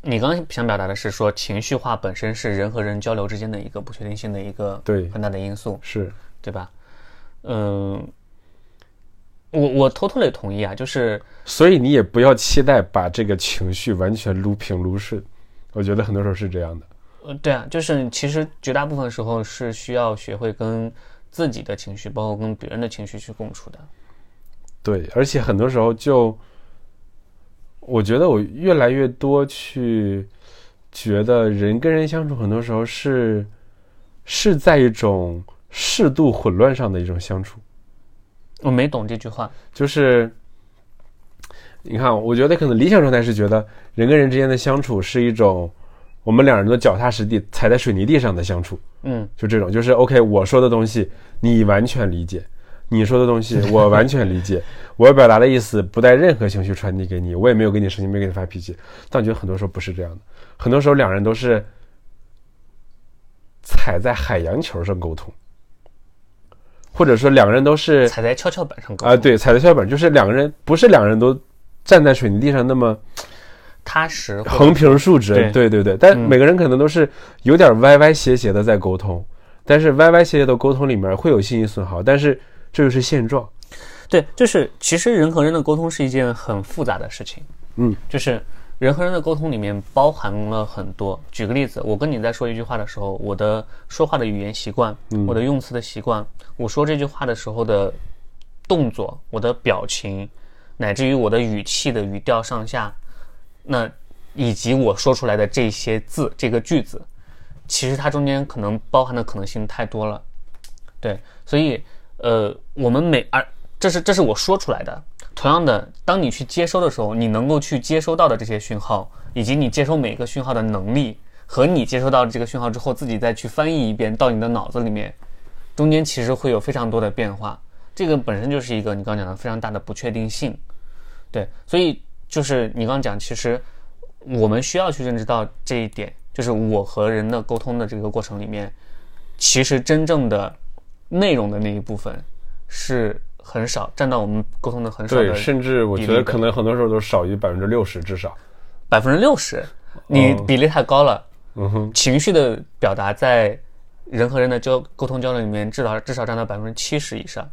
Speaker 2: 你刚刚想表达的是说，情绪化本身是人和人交流之间的一个不确定性的一个
Speaker 1: 对
Speaker 2: 很大的因素，
Speaker 1: 是
Speaker 2: 对吧？嗯，我我 totally 同意啊，就是
Speaker 1: 所以你也不要期待把这个情绪完全撸平撸顺，我觉得很多时候是这样的。
Speaker 2: 呃，对啊，就是其实绝大部分时候是需要学会跟自己的情绪，包括跟别人的情绪去共处的。
Speaker 1: 对，而且很多时候就，我觉得我越来越多去觉得人跟人相处，很多时候是是在一种适度混乱上的一种相处。
Speaker 2: 我没懂这句话，
Speaker 1: 就是你看，我觉得可能理想状态是觉得人跟人之间的相处是一种我们两人都脚踏实地踩在水泥地上的相处，
Speaker 2: 嗯。
Speaker 1: 就这种，就是 OK，我说的东西你完全理解，你说的东西我完全理解，我要表达的意思不带任何情绪传递给你，我也没有跟你生气，没有给你发脾气。但我觉得很多时候不是这样的，很多时候两人都是踩在海洋球上沟通，或者说两个人都是
Speaker 2: 踩在跷跷板上沟
Speaker 1: 啊，
Speaker 2: 通，
Speaker 1: 对，踩在跷跷板，就是两个人不是两个人都站在水泥地上那么
Speaker 2: 踏实
Speaker 1: 横平竖直，
Speaker 2: 对
Speaker 1: 对对对，但每个人可能都是有点歪歪斜斜的在沟通，但是歪歪斜斜的沟通里面会有信息损耗，但是这就是现状。
Speaker 2: 对，就是其实人和人的沟通是一件很复杂的事情。
Speaker 1: 嗯，
Speaker 2: 就是人和人的沟通里面包含了很多。举个例子，我跟你在说一句话的时候，我的说话的语言习惯，我的用词的习惯，我说这句话的时候的动作，我的表情，乃至于我的语气的语调上下，那以及我说出来的这些字，这个句子，其实它中间可能包含的可能性太多了。对，所以呃，我们每而这是这是我说出来的。同样的，当你去接收的时候，你能够去接收到的这些讯号，以及你接收每个讯号的能力，和你接收到这个讯号之后，自己再去翻译一遍到你的脑子里面，中间其实会有非常多的变化。这个本身就是一个你刚刚讲的非常大的不确定性。对，所以就是你刚刚讲，其实我们需要去认知到这一点，就是我和人的沟通的这个过程里面，其实真正的内容的那一部分是很少，占到我们沟通的很少
Speaker 1: 对，
Speaker 2: 的
Speaker 1: 甚至我觉得可能很多时候都少于百分之六十至少。
Speaker 2: 百分之六十，你比例太高了。
Speaker 1: 嗯哼，
Speaker 2: 情绪的表达在人和人的交沟通交流里面，至少至少占到百分之七十以上。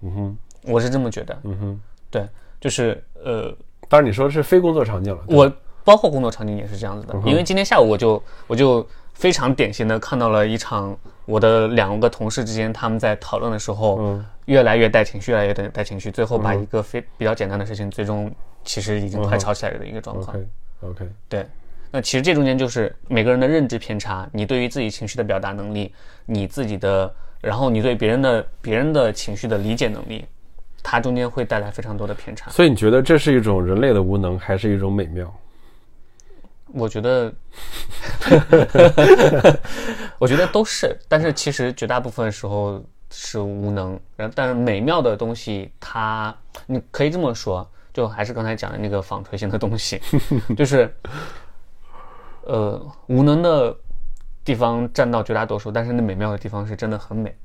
Speaker 1: 嗯哼，
Speaker 2: 我是这么觉得。
Speaker 1: 嗯哼。
Speaker 2: 对，就是呃，
Speaker 1: 当然你说的是非工作场景了，
Speaker 2: 我包括工作场景也是这样子的，因为今天下午我就我就非常典型的看到了一场我的两个同事之间他们在讨论的时候，
Speaker 1: 嗯
Speaker 2: 越来越带情绪，越来越带带情绪，最后把一个非比较简单的事情，最终其实已经快吵起来的一个状况。
Speaker 1: OK OK，
Speaker 2: 对，那其实这中间就是每个人的认知偏差，你对于自己情绪的表达能力，你自己的，然后你对别人的别人的情绪的理解能力，它中间会带来非常多的偏差。
Speaker 1: 所以你觉得这是一种人类的无能，还是一种美妙？
Speaker 2: 我觉得，(laughs) 我觉得都是，但是其实绝大部分时候是无能，然后但是美妙的东西它，你可以这么说，就还是刚才讲的那个纺锤型的东西，(laughs) 就是，呃，无能的地方占到绝大多数，但是那美妙的地方是真的很美，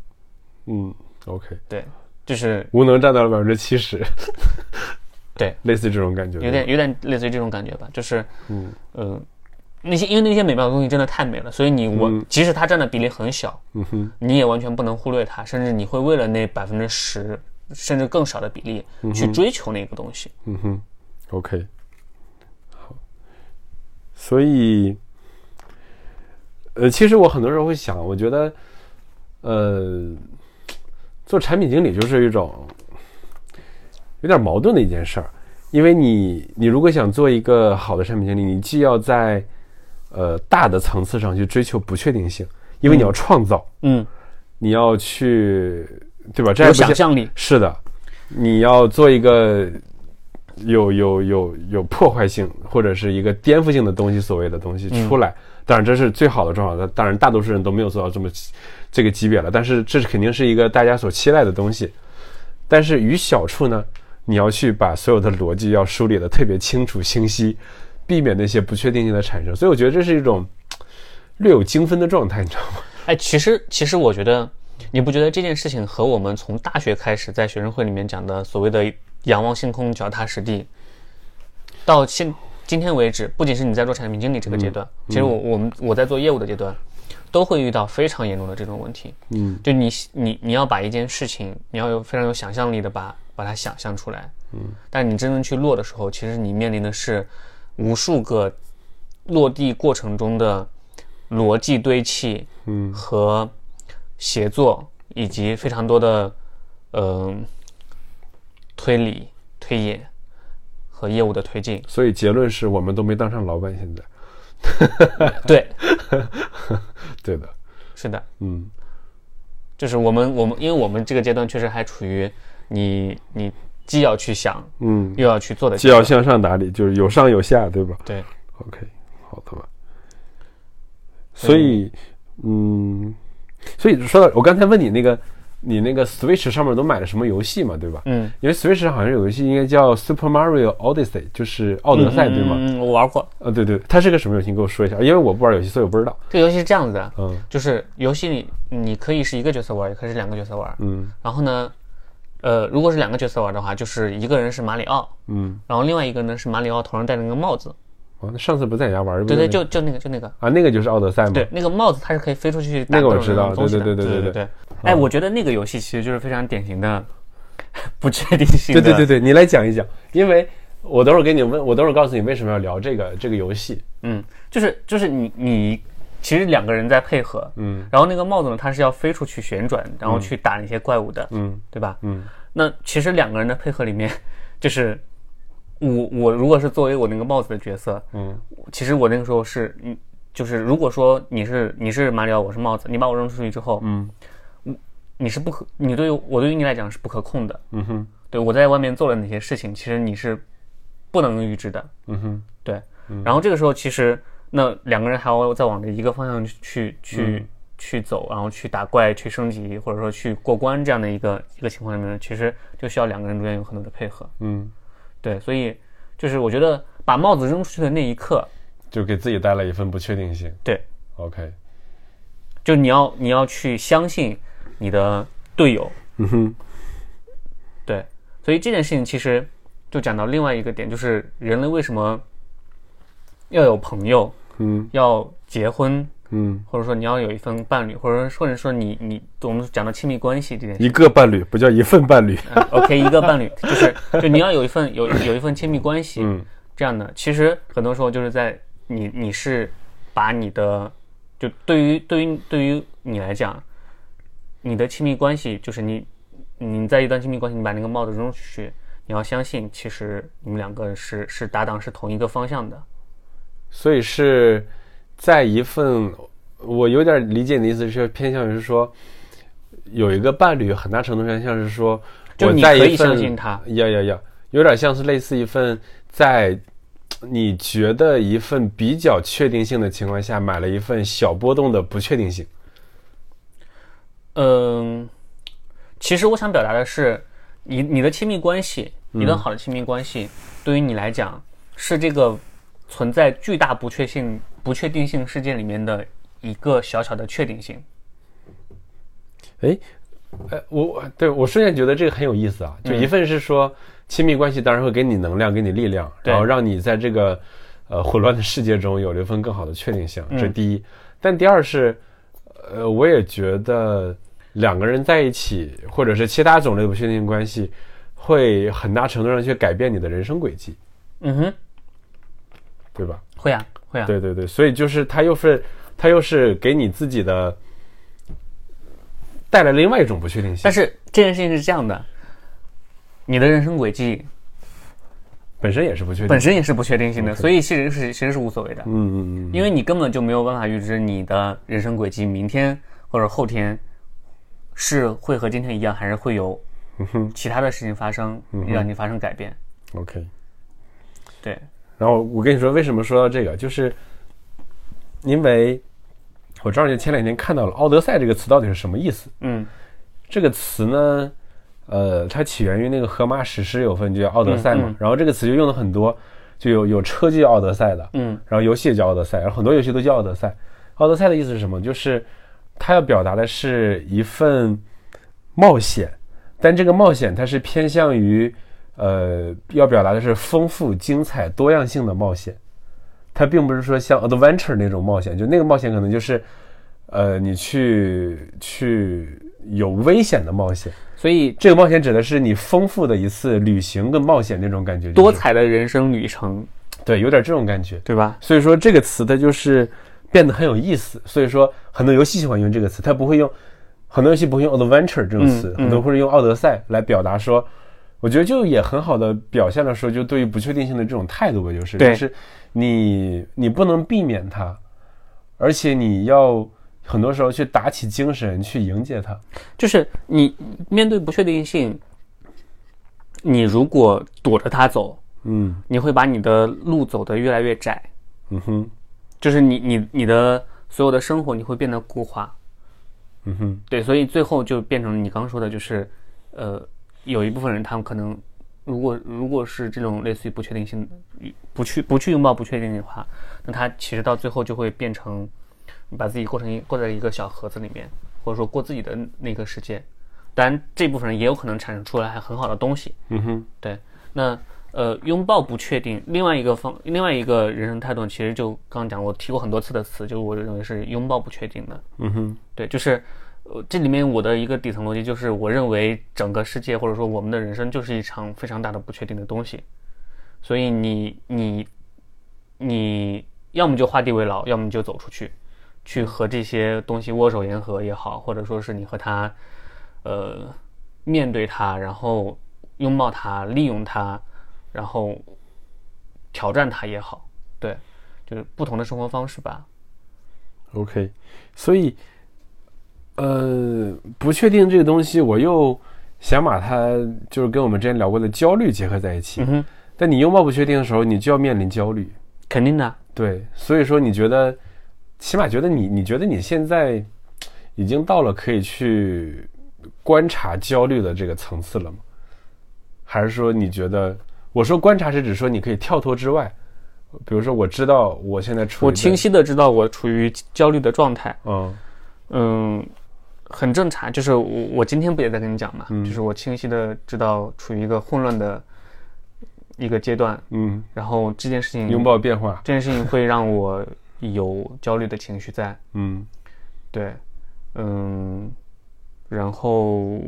Speaker 1: 嗯，OK，
Speaker 2: 对，就是
Speaker 1: 无能占到了百分之七十，
Speaker 2: 对，
Speaker 1: 类似这种感觉，
Speaker 2: 有点有点类似于这种感觉吧，就是，嗯。呃，那些因为那些美妙的东西真的太美了，所以你我、即使它占的比例很小，
Speaker 1: 嗯哼，
Speaker 2: 你也完全不能忽略它，甚至你会为了那百分之十甚至更少的比例去追求那个东西。
Speaker 1: 嗯哼，OK，好，所以，呃，其实我很多时候会想，我觉得，呃，做产品经理就是一种有点矛盾的一件事儿，因为你你如果想做一个好的产品经理，你既要在呃大的层次上去追求不确定性，因为你要创造，
Speaker 2: 嗯，
Speaker 1: 你要去，对吧？这还
Speaker 2: 有想象力，
Speaker 1: 是的，你要做一个有有有有破坏性或者是一个颠覆性的东西，所谓的东西出来。当然，这是最好的状况。当然，大多数人都没有做到这么这个级别了。但是，这是肯定是一个大家所期待的东西。但是，于小处呢，你要去把所有的逻辑要梳理的特别清楚清晰，避免那些不确定性的产生。所以，我觉得这是一种略有精分的状态，你知道吗？
Speaker 2: 哎，其实其实我觉得，你不觉得这件事情和我们从大学开始在学生会里面讲的所谓的仰望星空、脚踏实地，到现今天为止，不仅是你在做产品经理这个阶段，其实我我们我在做业务的阶段，都会遇到非常严重的这种问题。
Speaker 1: 嗯，
Speaker 2: 就你你你要把一件事情，你要有非常有想象力的把把它想象出来。
Speaker 1: 嗯，
Speaker 2: 但你真正去落的时候，其实你面临的是无数个落地过程中的逻辑堆砌，
Speaker 1: 嗯。
Speaker 2: 和协作，以及非常多的呃推理、推演和业务的推进。
Speaker 1: 所以结论是我们都没当上老板，现在。(laughs)
Speaker 2: 对，(laughs)
Speaker 1: 对的，
Speaker 2: 是的，
Speaker 1: 嗯。
Speaker 2: 就是我们我们，因为我们这个阶段确实还处于你你既要去想，
Speaker 1: 嗯，
Speaker 2: 又要去做的
Speaker 1: 既要向上打理，就是有上有下，对吧
Speaker 2: 对
Speaker 1: ，？OK，好的吧。所以，嗯，所以说到我刚才问你那个，你那个 Switch 上面都买了什么游戏嘛，对吧？
Speaker 2: 嗯，
Speaker 1: 因为 Switch 上好像有游戏应该叫 Super Mario Odyssey，就是奥德赛，对吗？
Speaker 2: 嗯，我玩过
Speaker 1: 呃，对对，它是个什么游戏？你给我说一下，因为我不玩游戏，所以我不知道。
Speaker 2: 这个游戏是这样子的，
Speaker 1: 嗯
Speaker 2: 就是游戏里你可以是一个角色玩，也可以是两个角色玩。
Speaker 1: 嗯
Speaker 2: 然后呢，呃，如果是两个角色玩的话，就是一个人是马里奥，
Speaker 1: 嗯，
Speaker 2: 然后另外一个呢是马里奥头上戴着那个帽子。
Speaker 1: 哦，那上次不在你家玩？
Speaker 2: 对对，就就那个就那个。
Speaker 1: 啊，那个就是奥德赛嘛。
Speaker 2: 对，那个帽子它是可以飞出去打
Speaker 1: 那个我
Speaker 2: 各种
Speaker 1: 知道
Speaker 2: 东西的
Speaker 1: 对对对对
Speaker 2: 对
Speaker 1: 对
Speaker 2: 对。哎，我觉得那个游戏其实就是非常典型的 (laughs) 不确定性。
Speaker 1: 对对对对，你来讲一讲，因为我等会儿给你问，我等会儿告诉你为什么要聊这个这个游戏。
Speaker 2: 嗯，就是就是你你其实两个人在配合，
Speaker 1: 嗯。
Speaker 2: 然后那个帽子呢，它是要飞出去旋转，然后去打那些怪物的，
Speaker 1: 嗯。
Speaker 2: 对吧？
Speaker 1: 嗯。
Speaker 2: 那其实两个人的配合里面，就是我我如果是作为我那个帽子的角色，
Speaker 1: 嗯。
Speaker 2: 其实我那个时候是，嗯，就是如果说你是你是马里奥，我是帽子，你把我扔出去之后，
Speaker 1: 嗯。
Speaker 2: 你是不可，你对于我对于你来讲是不可控的，
Speaker 1: 嗯哼。
Speaker 2: 对我在外面做了哪些事情，其实你是不能预知的，
Speaker 1: 嗯哼。
Speaker 2: 对。然后这个时候其实那两个人还要再往着一个方向去去、去走，然后去打怪、去升级，或者说去过关这样的一个一个情况里面，其实就需要两个人中间有很多的配合。
Speaker 1: 嗯，
Speaker 2: 对，所以就是我觉得把帽子扔出去的那一刻，
Speaker 1: 就给自己带来一份不确定性。
Speaker 2: 对
Speaker 1: ，OK，
Speaker 2: 就你要你要去相信你的队友，
Speaker 1: 嗯哼。
Speaker 2: 对，所以这件事情其实就讲到另外一个点，就是人类为什么要有朋友，
Speaker 1: 嗯
Speaker 2: 要结婚，
Speaker 1: 嗯，
Speaker 2: 或者说你要有一份伴侣，或者说或者说你你我们讲到亲密关系这件事。
Speaker 1: 一个伴侣不叫一份伴侣。
Speaker 2: 嗯 OK，一个伴侣就是就你要有一份有有一份亲密关系，
Speaker 1: 嗯
Speaker 2: 这样的，其实很多时候就是在你你是把你的就对于对于对于你来讲，你的亲密关系就是你你在一段亲密关系，你把那个帽子扔出去，你要相信，其实你们两个是是搭档，是同一个方向的。
Speaker 1: 所以是在一份，我有点理解你的意思是偏向于是说，有一个伴侣，很大程度上像是说，
Speaker 2: 就你可以相信他。
Speaker 1: 要要要，有点像是类似一份在你觉得一份比较确定性的情况下，买了一份小波动的不确定性。
Speaker 2: 嗯，其实我想表达的是，你你的亲密关系，一段好的亲密关系，对于你来讲是这个存在巨大不确性不确定性事件里面的一个小小的确定性。
Speaker 1: 哎，呃，我我对我瞬间觉得这个很有意思啊。就一份是说亲密关系当然会给你能量，给你力量，然后让你在这个呃混乱的世界中有了一份更好的确定性，这是第一。但第二是，呃，我也觉得两个人在一起，或者是其他种类的不确定性关系，会很大程度上去改变你的人生轨迹，
Speaker 2: 嗯哼，
Speaker 1: 对吧？
Speaker 2: 会啊，会啊。
Speaker 1: 对对对，所以就是它又是它又是给你自己的带来另外一种不确定性。
Speaker 2: 但，是这件事情是这样的，你的人生轨迹
Speaker 1: 本身也是不确定
Speaker 2: 本身也是不确定性的，所以其实是其实是无所谓的，
Speaker 1: 嗯嗯嗯，
Speaker 2: 因为你根本就没有办法预知你的人生轨迹明天或者后天是会和今天一样，还是会有其他的事情发生，让你发生改变。
Speaker 1: OK。
Speaker 2: 对，
Speaker 1: 然后我跟你说，为什么说到这个，就是因为我正好就前两天看到了“奥德赛”这个词到底是什么意思。
Speaker 2: 嗯
Speaker 1: 这个词呢，呃，它起源于那个荷马史诗有份就叫《奥德赛》嘛，
Speaker 2: 嗯嗯
Speaker 1: 然后这个词就用的很多，就有有车就叫奥德赛的，
Speaker 2: 嗯
Speaker 1: 然后游戏也叫奥德赛，然后很多游戏都叫奥德赛。奥德赛的意思是什么？就是它要表达的是一份冒险，但这个冒险它是偏向于呃，要表达的是丰富、精彩、多样性的冒险。它并不是说像 adventure 那种冒险，就那个冒险可能就是，呃，你去去有危险的冒险。
Speaker 2: 所以
Speaker 1: 这个冒险指的是你丰富的一次旅行跟冒险那种感觉，
Speaker 2: 多彩的人生旅程。
Speaker 1: 对，有点这种感觉，
Speaker 2: 对吧？
Speaker 1: 所以说这个词它就是变得很有意思。所以说很多游戏喜欢用这个词，它不会用很多游戏不会用 adventure 这种词，很多会用奥德赛来表达说。我觉得就也很好的表现了说，就对于不确定性的这种态度吧，就是就是你你不能避免它，而且你要很多时候去打起精神去迎接它。
Speaker 2: 就是你面对不确定性，你如果躲着它走，
Speaker 1: 嗯，
Speaker 2: 你会把你的路走得越来越窄。
Speaker 1: 嗯哼，
Speaker 2: 就是你你你的所有的生活你会变得固化。
Speaker 1: 嗯哼，
Speaker 2: 对，所以最后就变成你刚说的，就是呃。有一部分人，他们可能，如果如果是这种类似于不确定性，不去不去拥抱不确定的话，那他其实到最后就会变成，把自己过成一过在一个小盒子里面，或者说过自己的那个世界。当然，这部分人也有可能产生出来很好的东西。
Speaker 1: 嗯哼，
Speaker 2: 对。那呃，拥抱不确定，另外一个方，另外一个人生态度，其实就刚刚讲，我提过很多次的词，就是我认为是拥抱不确定的。
Speaker 1: 嗯哼，
Speaker 2: 对，就是。呃，这里面我的一个底层逻辑就是，我认为整个世界或者说我们的人生就是一场非常大的不确定的东西，所以你你你要么就画地为牢，要么就走出去，去和这些东西握手言和也好，或者说是你和他呃面对他，然后拥抱他，利用他，然后挑战他也好，对，就是不同的生活方式吧。
Speaker 1: OK，所以。呃，不确定这个东西，我又想把它就是跟我们之前聊过的焦虑结合在一起。
Speaker 2: 嗯哼。
Speaker 1: 但你拥抱不确定的时候，你就要面临焦虑。
Speaker 2: 肯定的。
Speaker 1: 对，所以说你觉得，起码觉得你，你觉得你现在已经到了可以去观察焦虑的这个层次了吗？还是说你觉得，我说观察是指说你可以跳脱之外，比如说我知道我现在处，
Speaker 2: 我清晰的知道我处于焦虑的状态。
Speaker 1: 嗯
Speaker 2: 嗯。很正常，就是我我今天不也在跟你讲嘛，就是我清晰的知道处于一个混乱的一个阶段，
Speaker 1: 嗯，
Speaker 2: 然后这件事情
Speaker 1: 拥抱变化，
Speaker 2: 这件事情会让我有焦虑的情绪在，
Speaker 1: 嗯，
Speaker 2: 对，嗯，然后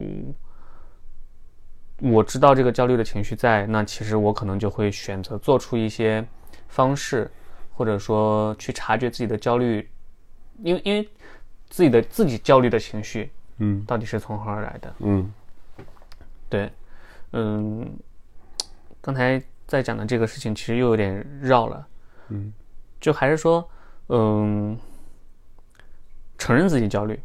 Speaker 2: 我知道这个焦虑的情绪在，那其实我可能就会选择做出一些方式，或者说去察觉自己的焦虑，因为因为。自己的自己焦虑的情绪，
Speaker 1: 嗯，
Speaker 2: 到底是从何而来的？
Speaker 1: 嗯，
Speaker 2: 对，嗯，刚才在讲的这个事情其实又有点绕了，
Speaker 1: 嗯，
Speaker 2: 就还是说，嗯，承认自己焦虑，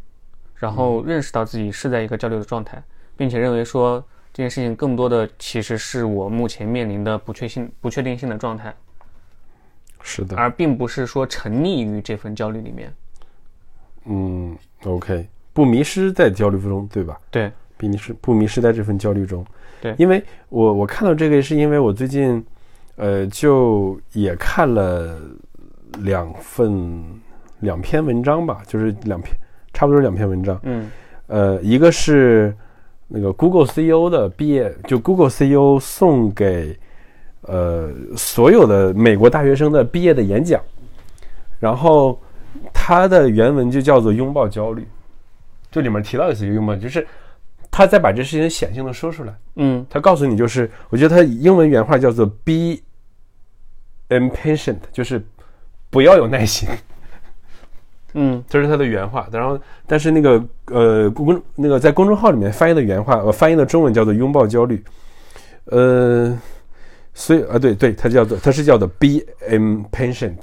Speaker 2: 然后认识到自己是在一个焦虑的状态，并且认为说这件事情更多的其实是我目前面临的不确性、不确定性的状态，
Speaker 1: 是的，
Speaker 2: 而并不是说沉溺于这份焦虑里面。
Speaker 1: 嗯，OK，不迷失在焦虑中，对吧？
Speaker 2: 对，
Speaker 1: 不迷失不迷失在这份焦虑中。
Speaker 2: 对，
Speaker 1: 因为我我看到这个，是因为我最近，呃，就也看了两份两篇文章吧，就是两篇，差不多两篇文章。
Speaker 2: 嗯，
Speaker 1: 呃，一个是那个 Google CEO 的毕业，就 Google CEO 送给呃所有的美国大学生的毕业的演讲，然后。他的原文就叫做“拥抱焦虑”，就里面提到的是拥抱，就是他在把这事情显性的说出来。
Speaker 2: 嗯，
Speaker 1: 他告诉你，就是我觉得他英文原话叫做 “be impatient”，就是不要有耐心。
Speaker 2: 嗯，
Speaker 1: 这是他的原话。然后，但是那个呃，公那个在公众号里面翻译的原话，我翻译的中文叫做“拥抱焦虑”。呃，所以啊，对对，它叫做，它是叫做 “be impatient”，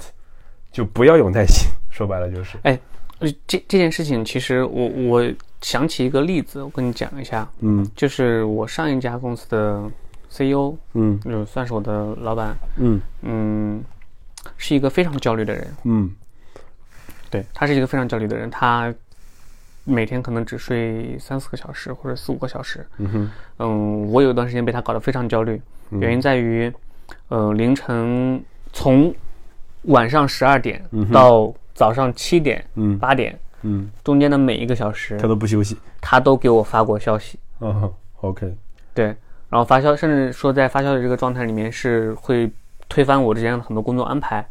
Speaker 1: 就不要有耐心。说白了就是，
Speaker 2: 哎，这这件事情其实我我想起一个例子，我跟你讲一下，
Speaker 1: 嗯，
Speaker 2: 就是我上一家公司的 CEO，
Speaker 1: 嗯，
Speaker 2: 就算是我的老板，
Speaker 1: 嗯。
Speaker 2: 嗯，是一个非常焦虑的人，
Speaker 1: 嗯，
Speaker 2: 对他是一个非常焦虑的人，他每天可能只睡三四个小时或者四五个小时，
Speaker 1: 嗯哼，
Speaker 2: 嗯，我有一段时间被他搞得非常焦虑，原因在于，呃，凌晨从晚上十二点到早上七点，
Speaker 1: 嗯，
Speaker 2: 八点，
Speaker 1: 嗯，
Speaker 2: 中间的每一个小时，
Speaker 1: 他都不休息，
Speaker 2: 他都给我发过消息。
Speaker 1: 嗯，OK，
Speaker 2: 对，然后发消，甚至说在发消的这个状态里面是会推翻我之前的很多工作安排，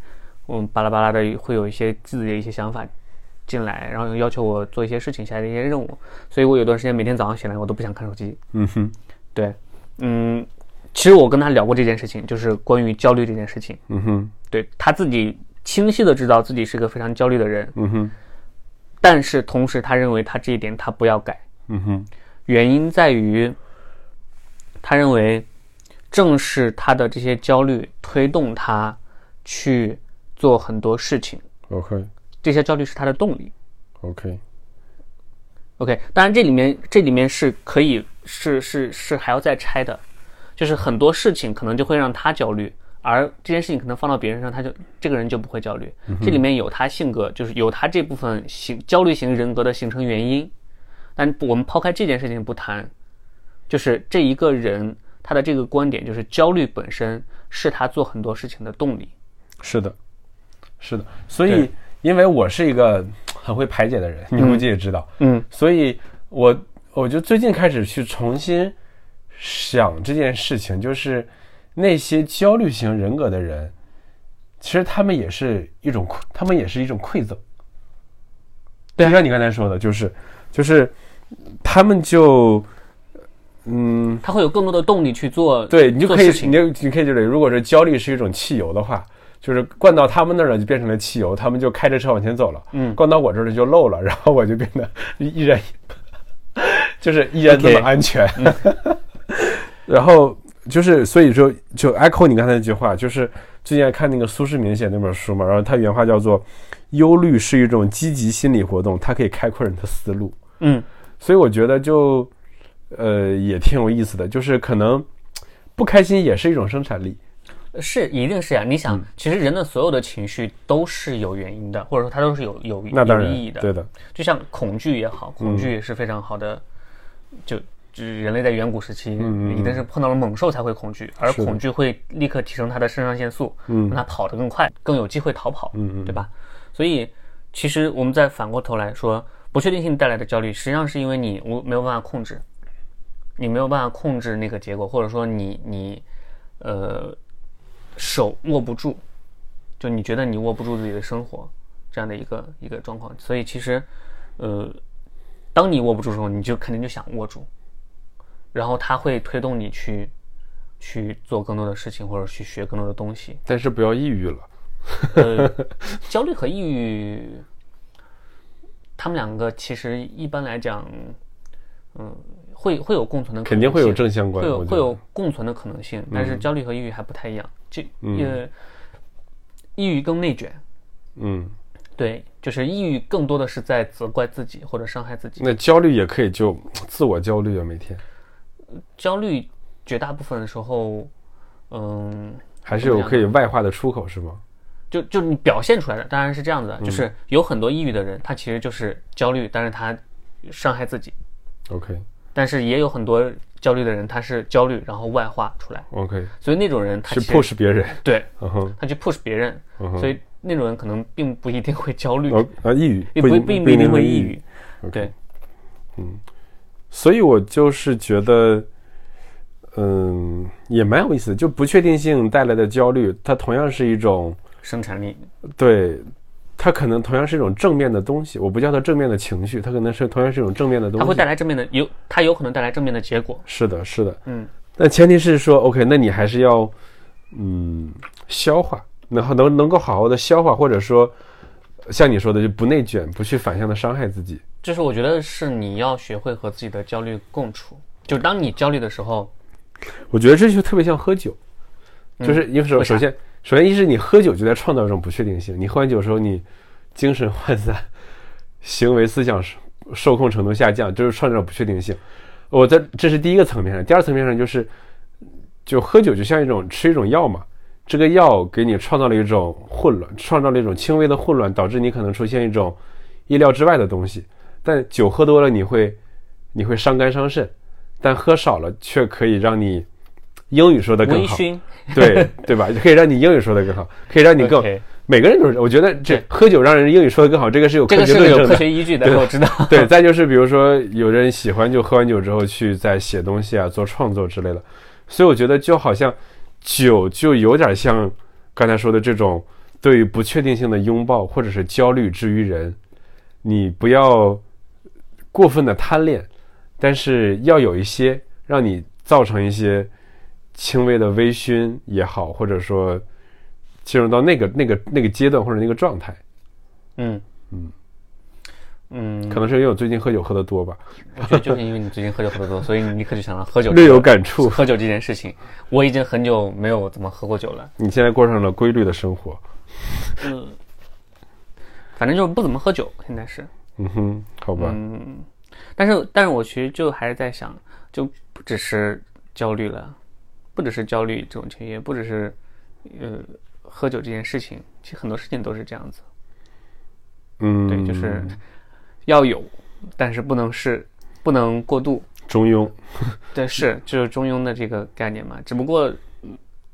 Speaker 2: 嗯，巴拉巴拉的会有一些自己的一些想法进来，然后要求我做一些事情，下的一些任务，所以我有段时间每天早上醒来我都不想看手机。
Speaker 1: 嗯哼，
Speaker 2: 对，嗯，其实我跟他聊过这件事情，就是关于焦虑这件事情。
Speaker 1: 嗯哼，
Speaker 2: 对他自己清晰的知道自己是个非常焦虑的人，
Speaker 1: 嗯哼，
Speaker 2: 但是同时他认为他这一点他不要改，
Speaker 1: 嗯哼，
Speaker 2: 原因在于。他认为，正是他的这些焦虑推动他去做很多事情。
Speaker 1: OK，
Speaker 2: 这些焦虑是他的动力。
Speaker 1: OK，OK，
Speaker 2: 当然这里面这里面是可以是是是还要再拆的，就是很多事情可能就会让他焦虑，而这件事情可能放到别人身上，他就这个人就不会焦虑。这里面有他性格，就是有他这部分形焦虑型人格的形成原因。但我们抛开这件事情不谈。就是这一个人，他的这个观点就是焦虑本身是他做很多事情的动力。
Speaker 1: 是的，是的。所以，因为我是一个很会排解的人，你估计也知道。
Speaker 2: 嗯。
Speaker 1: 所以我我就最近开始去重新想这件事情，就是那些焦虑型人格的人，其实他们也是一种馈，他们也是一种馈赠。就像你刚才说的，就是就是他们就。嗯，
Speaker 2: 他会有更多的动力去做，
Speaker 1: 对你就可以，你就你可以就是，如果说焦虑是一种汽油的话，就是灌到他们那儿了就变成了汽油，他们就开着车往前走了。
Speaker 2: 嗯，
Speaker 1: 灌到我这儿了就漏了，然后我就变得 (laughs) 依然，就是依然这么安全。(laughs) 然后就是，所以说就 echo 你刚才那句话，就是最近看那个苏世民写那本书嘛，然后他原话叫做“忧虑是一种积极心理活动，它可以开阔人的思路。”
Speaker 2: 嗯，
Speaker 1: 所以我觉得就。呃，也挺有意思的，就是可能不开心也是一种生产力，
Speaker 2: 是一定是呀。你想，其实人的所有的情绪都是有原因的，或者说它都是有有有意义的。
Speaker 1: 对的，
Speaker 2: 就像恐惧也好，恐惧也是非常好的，就就是人类在远古时期一定是碰到了猛兽才会恐惧，而恐惧会立刻提升它的肾上腺素，让它跑得更快，更有机会逃跑，
Speaker 1: 嗯
Speaker 2: 对吧？所以其实我们再反过头来说，不确定性带来的焦虑，实际上是因为你无没有办法控制。你没有办法控制那个结果，或者说你你，呃，手握不住，就你觉得你握不住自己的生活这样的一个一个状况。所以其实，呃，当你握不住的时候，你就肯定就想握住，然后它会推动你去去做更多的事情，或者去学更多的东西。
Speaker 1: 但是不要抑郁了。
Speaker 2: 呃，(laughs) 焦虑和抑郁，他们两个其实一般来讲，嗯。会会有共存的，
Speaker 1: 肯定会有正相关，
Speaker 2: 会有会有共存的可能性。但是焦虑和抑郁还不太一样，这呃，抑郁更内卷。
Speaker 1: 嗯，
Speaker 2: 对，就是抑郁更多的是在责怪自己或者伤害自己。
Speaker 1: 那焦虑也可以就自我焦虑啊，每天。
Speaker 2: 焦虑绝大部分的时候，嗯，
Speaker 1: 还是有可以外化的出口，是吗？
Speaker 2: 就就你表现出来的，当然是这样子的，就是有很多抑郁的人，他其实就是焦虑，但是他伤害自己。
Speaker 1: OK。
Speaker 2: 但是也有很多焦虑的人，他是焦虑，然后外化出来。
Speaker 1: OK，
Speaker 2: 所以那种人他
Speaker 1: 去 push 别人，
Speaker 2: 对，
Speaker 1: 嗯
Speaker 2: 他去 push 别人，所以那种人可能并不一定会焦虑，
Speaker 1: 啊，抑郁，
Speaker 2: 不并不一定会抑
Speaker 1: 郁。
Speaker 2: 对，
Speaker 1: 嗯，所以我就是觉得，嗯，也蛮有意思的，就不确定性带来的焦虑，它同样是一种
Speaker 2: 生产力，
Speaker 1: 对。它可能同样是一种正面的东西，我不叫它正面的情绪，它可能是同样是一种正面的东西。
Speaker 2: 它会带来正面的有，它有可能带来正面的结果。
Speaker 1: 是的，是的，
Speaker 2: 嗯。
Speaker 1: 但前提是说，OK，那你还是要，嗯，消化，然后能能够好好的消化，或者说，像你说的，就不内卷，不去反向的伤害自己。
Speaker 2: 就是我觉得是你要学会和自己的焦虑共处。就当你焦虑的时候，
Speaker 1: 我觉得这就特别像喝酒，就是因为首首先。首先，一是你喝酒就在创造一种不确定性。你喝完酒的时候，你精神涣散，行为思想受控程度下降，就是创造不确定性。我在这是第一个层面上，第二层面上就是，就喝酒就像一种吃一种药嘛。这个药给你创造了一种混乱，创造了一种轻微的混乱，导致你可能出现一种意料之外的东西。但酒喝多了，你会你会伤肝伤肾，但喝少了却可以让你。英语说的更好，对对吧？可以让你英语说的更好，可以让你更每个人都是。我觉得这喝酒让人英语说的更好，这个是有
Speaker 2: 科学依据的，我知道。(laughs)
Speaker 1: 对，再就是比如说，有人喜欢就喝完酒之后去再写东西啊，做创作之类的。所以我觉得就好像酒就有点像刚才说的这种对于不确定性的拥抱，或者是焦虑之于人。你不要过分的贪恋，但是要有一些让你造成一些轻微的微醺也好，或者说进入到那个那个那个阶段或者那个状态。
Speaker 2: 嗯嗯嗯，
Speaker 1: 可能是因为我最近喝酒喝的多吧。
Speaker 2: 我觉得就是因为你最近喝酒喝的多，(laughs) 所以你立刻就想到喝酒。
Speaker 1: 略有感触。(laughs)
Speaker 2: 喝酒这件事情，我已经很久没有怎么喝过酒了。
Speaker 1: 你现在过上了规律的生活。
Speaker 2: 嗯。反正就是不怎么喝酒，现在是。
Speaker 1: 嗯哼，好吧。
Speaker 2: 嗯，但是但是我其实就还是在想，就不只是焦虑了，不只是焦虑这种情绪，也不只是呃喝酒这件事情，其实很多事情都是这样子。
Speaker 1: 嗯，
Speaker 2: 对，就是要有，但是不能是不能过度。
Speaker 1: 中庸。(laughs)
Speaker 2: 对，是就是中庸的这个概念嘛。只不过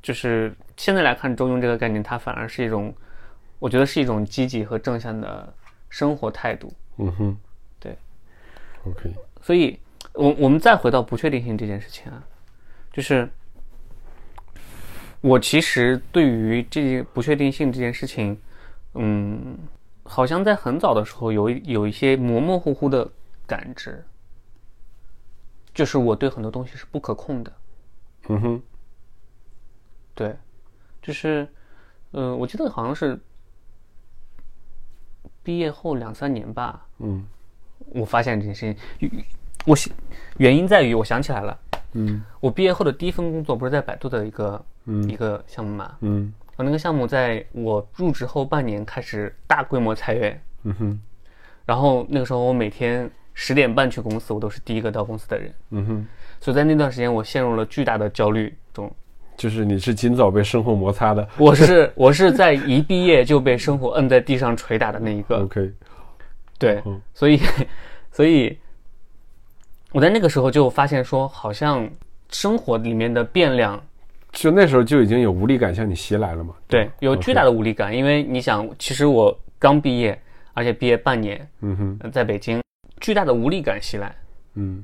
Speaker 2: 就是现在来看，中庸这个概念，它反而是一种。我觉得是一种积极和正向的生活态度。
Speaker 1: 嗯哼，
Speaker 2: 对。
Speaker 1: OK。
Speaker 2: 所以，我我们再回到不确定性这件事情啊，就是我其实对于这些不确定性这件事情，嗯，好像在很早的时候有有一些模模糊糊的感知，就是我对很多东西是不可控的。
Speaker 1: 嗯哼。
Speaker 2: 对，就是，嗯，我记得好像是。毕业后两三年吧，
Speaker 1: 嗯，
Speaker 2: 我发现这件事情，我原因在于我想起来了，
Speaker 1: 嗯，
Speaker 2: 我毕业后的第一份工作不是在百度的一个一个项目嘛，
Speaker 1: 嗯，
Speaker 2: 我那个项目在我入职后半年开始大规模裁员，
Speaker 1: 嗯哼，
Speaker 2: 然后那个时候我每天十点半去公司，我都是第一个到公司的人，
Speaker 1: 嗯哼，
Speaker 2: 所以在那段时间我陷入了巨大的焦虑中。
Speaker 1: 就是你是尽早被生活摩擦的，
Speaker 2: 我是我是在一毕业就被生活摁在地上捶打的那一个。(laughs)
Speaker 1: OK，
Speaker 2: 对，所以所以我在那个时候就发现说，好像生活里面的变量，
Speaker 1: 就那时候就已经有无力感向你袭来了嘛？
Speaker 2: 对，有巨大的无力感，因为你想，其实我刚毕业，而且毕业半年，
Speaker 1: 嗯哼，
Speaker 2: 在北京，巨大的无力感袭来，
Speaker 1: 嗯，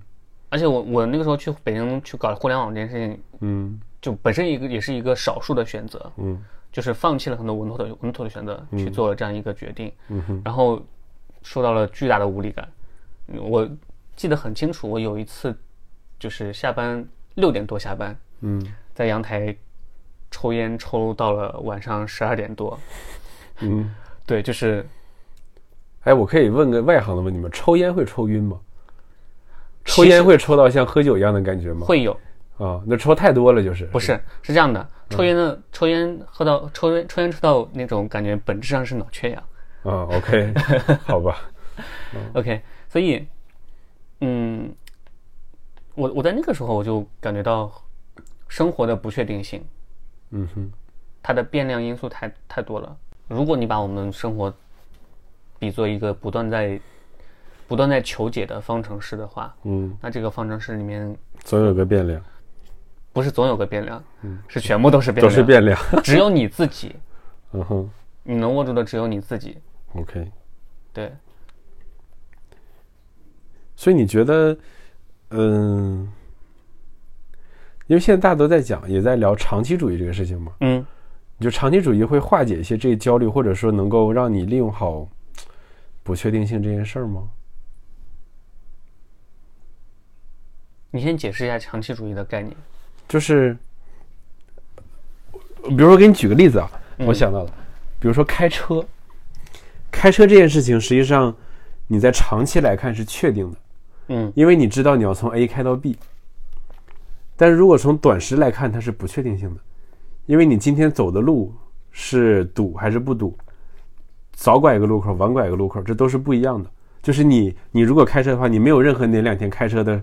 Speaker 2: 而且我我那个时候去北京去搞互联网这件事情，
Speaker 1: 嗯。
Speaker 2: 就本身一个也是一个少数的选择，
Speaker 1: 嗯，
Speaker 2: 就是放弃了很多稳妥的稳妥的选择，去做了这样一个决定，
Speaker 1: 嗯哼，
Speaker 2: 然后受到了巨大的无力感。我记得很清楚，我有一次就是下班六点多下班，
Speaker 1: 嗯，
Speaker 2: 在阳台抽烟抽到了晚上十二点多，(laughs)
Speaker 1: 嗯，
Speaker 2: 对，就是，
Speaker 1: 哎，我可以问个外行的问题吗？抽烟会抽晕吗？抽烟会抽到像喝酒一样的感觉吗？
Speaker 2: 会有。
Speaker 1: 啊，那抽太多了就是？
Speaker 2: 不是，是这样的，抽烟的抽烟喝到抽烟抽烟抽到那种感觉，本质上是脑缺氧。
Speaker 1: 啊，OK，(laughs) 好吧
Speaker 2: ，OK，所以，嗯，我我在那个时候我就感觉到生活的不确定性，
Speaker 1: 嗯哼，
Speaker 2: 它的变量因素太太多了。如果你把我们生活比作一个不断在不断在求解的方程式的话，
Speaker 1: 嗯，
Speaker 2: 那这个方程式里面
Speaker 1: 总有个变量。
Speaker 2: 不是总有个变量，嗯是全部都是变
Speaker 1: 量，都是变量，
Speaker 2: 只有你自己，(laughs)
Speaker 1: 嗯哼，
Speaker 2: 你能握住的只有你自己。
Speaker 1: OK，
Speaker 2: 对。
Speaker 1: 所以你觉得，嗯，因为现在大家都在讲，也在聊长期主义这个事情嘛，
Speaker 2: 嗯，
Speaker 1: 就长期主义会化解一些这些焦虑，或者说能够让你利用好不确定性这件事儿吗？
Speaker 2: 你先解释一下长期主义的概念。
Speaker 1: 就是，比如说，给你举个例子啊，我想到了，比如说开车，开车这件事情，实际上你在长期来看是确定的，
Speaker 2: 嗯，
Speaker 1: 因为你知道你要从 A 开到 B，但是如果从短时来看，它是不确定性的，因为你今天走的路是堵还是不堵，早拐一个路口，晚拐一个路口，这都是不一样的。就是你，你如果开车的话，你没有任何哪两天开车的。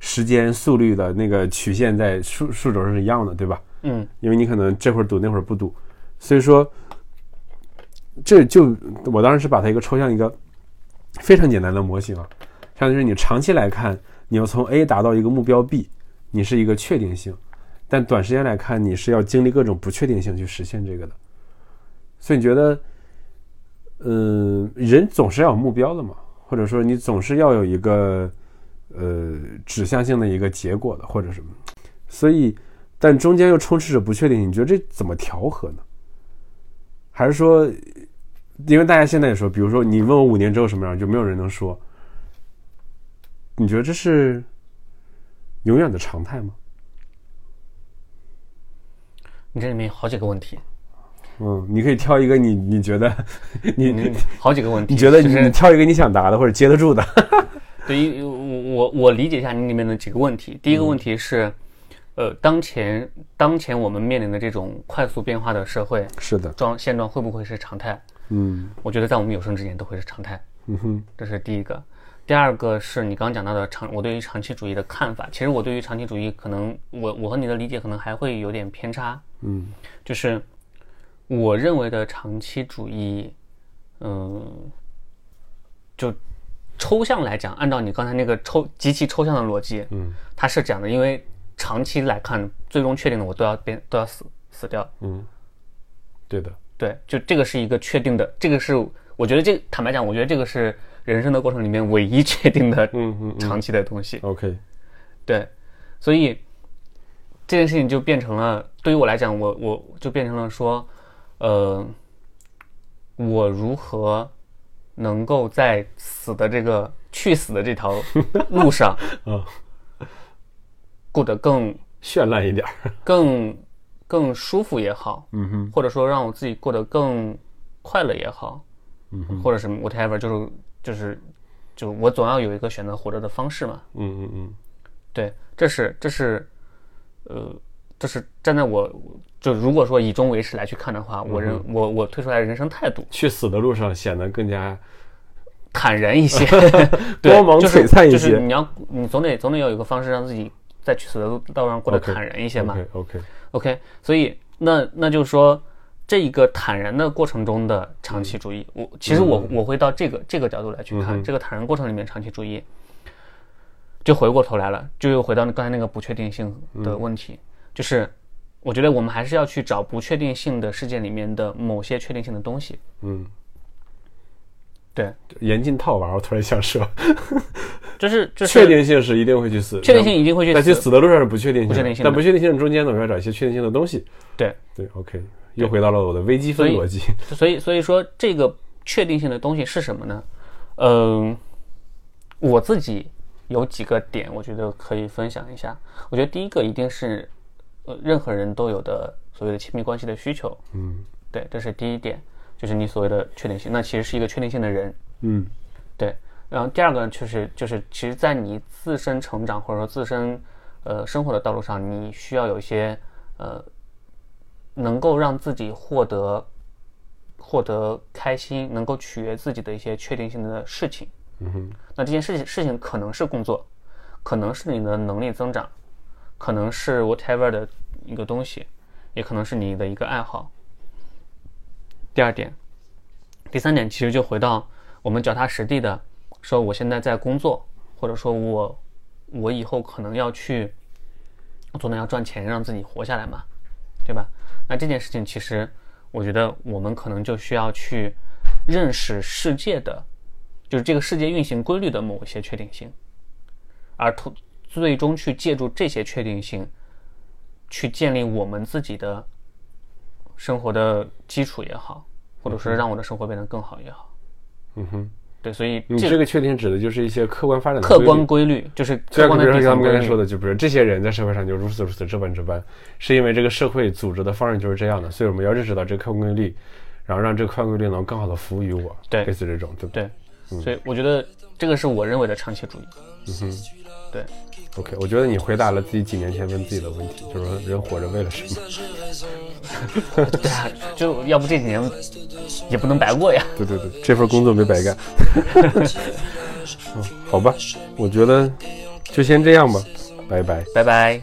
Speaker 1: 时间速率的那个曲线在数数轴上是一样的，对吧？
Speaker 2: 嗯，
Speaker 1: 因为你可能这会儿堵，那会儿不堵，所以说，这就我当时是把它一个抽象一个非常简单的模型啊，相当于是你长期来看，你要从 A 达到一个目标 B，你是一个确定性，但短时间来看，你是要经历各种不确定性去实现这个的，所以你觉得，嗯，人总是要有目标的嘛，或者说你总是要有一个呃指向性的一个结果的，或者什么，所以但中间又充斥着不确定性，你觉得这怎么调和呢？还是说，因为大家现在也说，比如说你问我五年之后什么样，就没有人能说。你觉得这是永远的常态吗？
Speaker 2: 你这里面有好几个问题。
Speaker 1: 嗯，你可以挑一个你你觉得 (laughs) 你
Speaker 2: 好几个问题，
Speaker 1: 你觉得你挑一个你想答的或者接得住的。(laughs)
Speaker 2: 对于我我我理解一下你里面的几个问题。第一个问题是，呃，当前当前我们面临的这种快速变化的社会，
Speaker 1: 是的
Speaker 2: 状现状会不会是常态？
Speaker 1: 嗯，
Speaker 2: 我觉得在我们有生之年都会是常态。
Speaker 1: 嗯哼，
Speaker 2: 这是第一个。第二个是你刚刚讲到的长，我对于长期主义的看法。其实我对于长期主义，可能我我和你的理解可能还会有点偏差。
Speaker 1: 嗯，
Speaker 2: 就是我认为的长期主义，嗯，就抽象来讲，按照你刚才那个抽极其抽象的逻辑，
Speaker 1: 嗯，
Speaker 2: 它是这样的，因为长期来看，最终确定的我都要变都要死死掉。
Speaker 1: 嗯，对的，
Speaker 2: 对，就这个是一个确定的，这个是我觉得这坦白讲，我觉得这个是。人生的过程里面唯一确定的，
Speaker 1: 嗯嗯，
Speaker 2: 长期的东西。
Speaker 1: OK，
Speaker 2: 对，所以这件事情就变成了，对于我来讲，我我就变成了说，呃，我如何能够在死的这个去死的这条路上，(laughs)
Speaker 1: 啊，
Speaker 2: 过得更
Speaker 1: 绚烂一点，
Speaker 2: 更更舒服也好，
Speaker 1: 嗯哼，
Speaker 2: 或者说让我自己过得更快乐也好，
Speaker 1: 嗯哼，
Speaker 2: 或者什么 whatever，就是。就是，就我总要有一个选择活着的方式嘛。
Speaker 1: 嗯嗯嗯，
Speaker 2: 对，这是这是，呃，这是站在我就如果说以终为始来去看的话，我认我我推出来的人生态度，
Speaker 1: 去死的路上显得更加
Speaker 2: 坦然一些，(laughs)
Speaker 1: 光芒璀璨一些。
Speaker 2: 就是你要你总得总得要有一个方式让自己在去死的路道路上过得坦然一些嘛。
Speaker 1: OK
Speaker 2: OK，所以那那就是说。这一个坦然的过程中的长期主义，我其实我我会到这个这个角度来去看这个坦然过程里面长期主义，就回过头来了，就又回到刚才那个不确定性的问题，就是我觉得我们还是要去找不确定性的事件里面的某些确定性的东西。
Speaker 1: 嗯，
Speaker 2: 对，
Speaker 1: 严禁套娃，我突然想说，(laughs)
Speaker 2: 就是就是
Speaker 1: 确定性是一定会去死，
Speaker 2: 确定性一定会去，
Speaker 1: 但去死的路上是不确定性，
Speaker 2: 不确定性，
Speaker 1: 但不确定性中间总要找一些确定性的东西。
Speaker 2: 对。
Speaker 1: 对，OK。又回到了我的微积分逻辑，
Speaker 2: 所以所以说这个确定性的东西是什么呢？嗯，我自己有几个点，我觉得可以分享一下。我觉得第一个一定是，呃，任何人都有的所谓的亲密关系的需求。
Speaker 1: 嗯，
Speaker 2: 对，这是第一点，就是你所谓的确定性，那其实是一个确定性的人。
Speaker 1: 嗯，
Speaker 2: 对。然后第二个就是就是，其实，在你自身成长或者说自身呃生活的道路上，你需要有一些呃。能够让自己获得获得开心，能够取悦自己的一些确定性的事情。
Speaker 1: 嗯哼，
Speaker 2: 那这件事情事情可能是工作，可能是你的能力增长，可能是 whatever 的一个东西，也可能是你的一个爱好。第二点，第三点其实就回到我们脚踏实地的说，我现在在工作，或者说我我以后可能要去，我总得要赚钱让自己活下来嘛，对吧？那这件事情，其实我觉得我们可能就需要去认识世界的，就是这个世界运行规律的某一些确定性，而通最终去借助这些确定性，去建立我们自己的生活的基础也好，或者说让我的生活变得更好也好。
Speaker 1: 嗯哼。
Speaker 2: 对，所以
Speaker 1: 你这个确定指的就是一些客观发展的
Speaker 2: 客观规律，就是客观的。
Speaker 1: 比如说咱们刚才说的，就比如这些人在社会上就如此如此这般这般，是因为这个社会组织的方式就是这样的，所以我们要认识到这个客观规律，然后让这个客观规律能更好的服务于我。
Speaker 2: 对，
Speaker 1: 类似这种，对不
Speaker 2: 对？所以我觉得这个是我认为的长期主义。
Speaker 1: 嗯哼，
Speaker 2: 对。
Speaker 1: OK，我觉得你回答了自己几年前问自己的问题，就是说人活着为了什么？
Speaker 2: 对啊，就要不这几年也不能白过呀。(laughs)
Speaker 1: 对对对，这份工作没白干。(laughs) 嗯，好吧，我觉得就先这样吧，拜拜，
Speaker 2: 拜拜。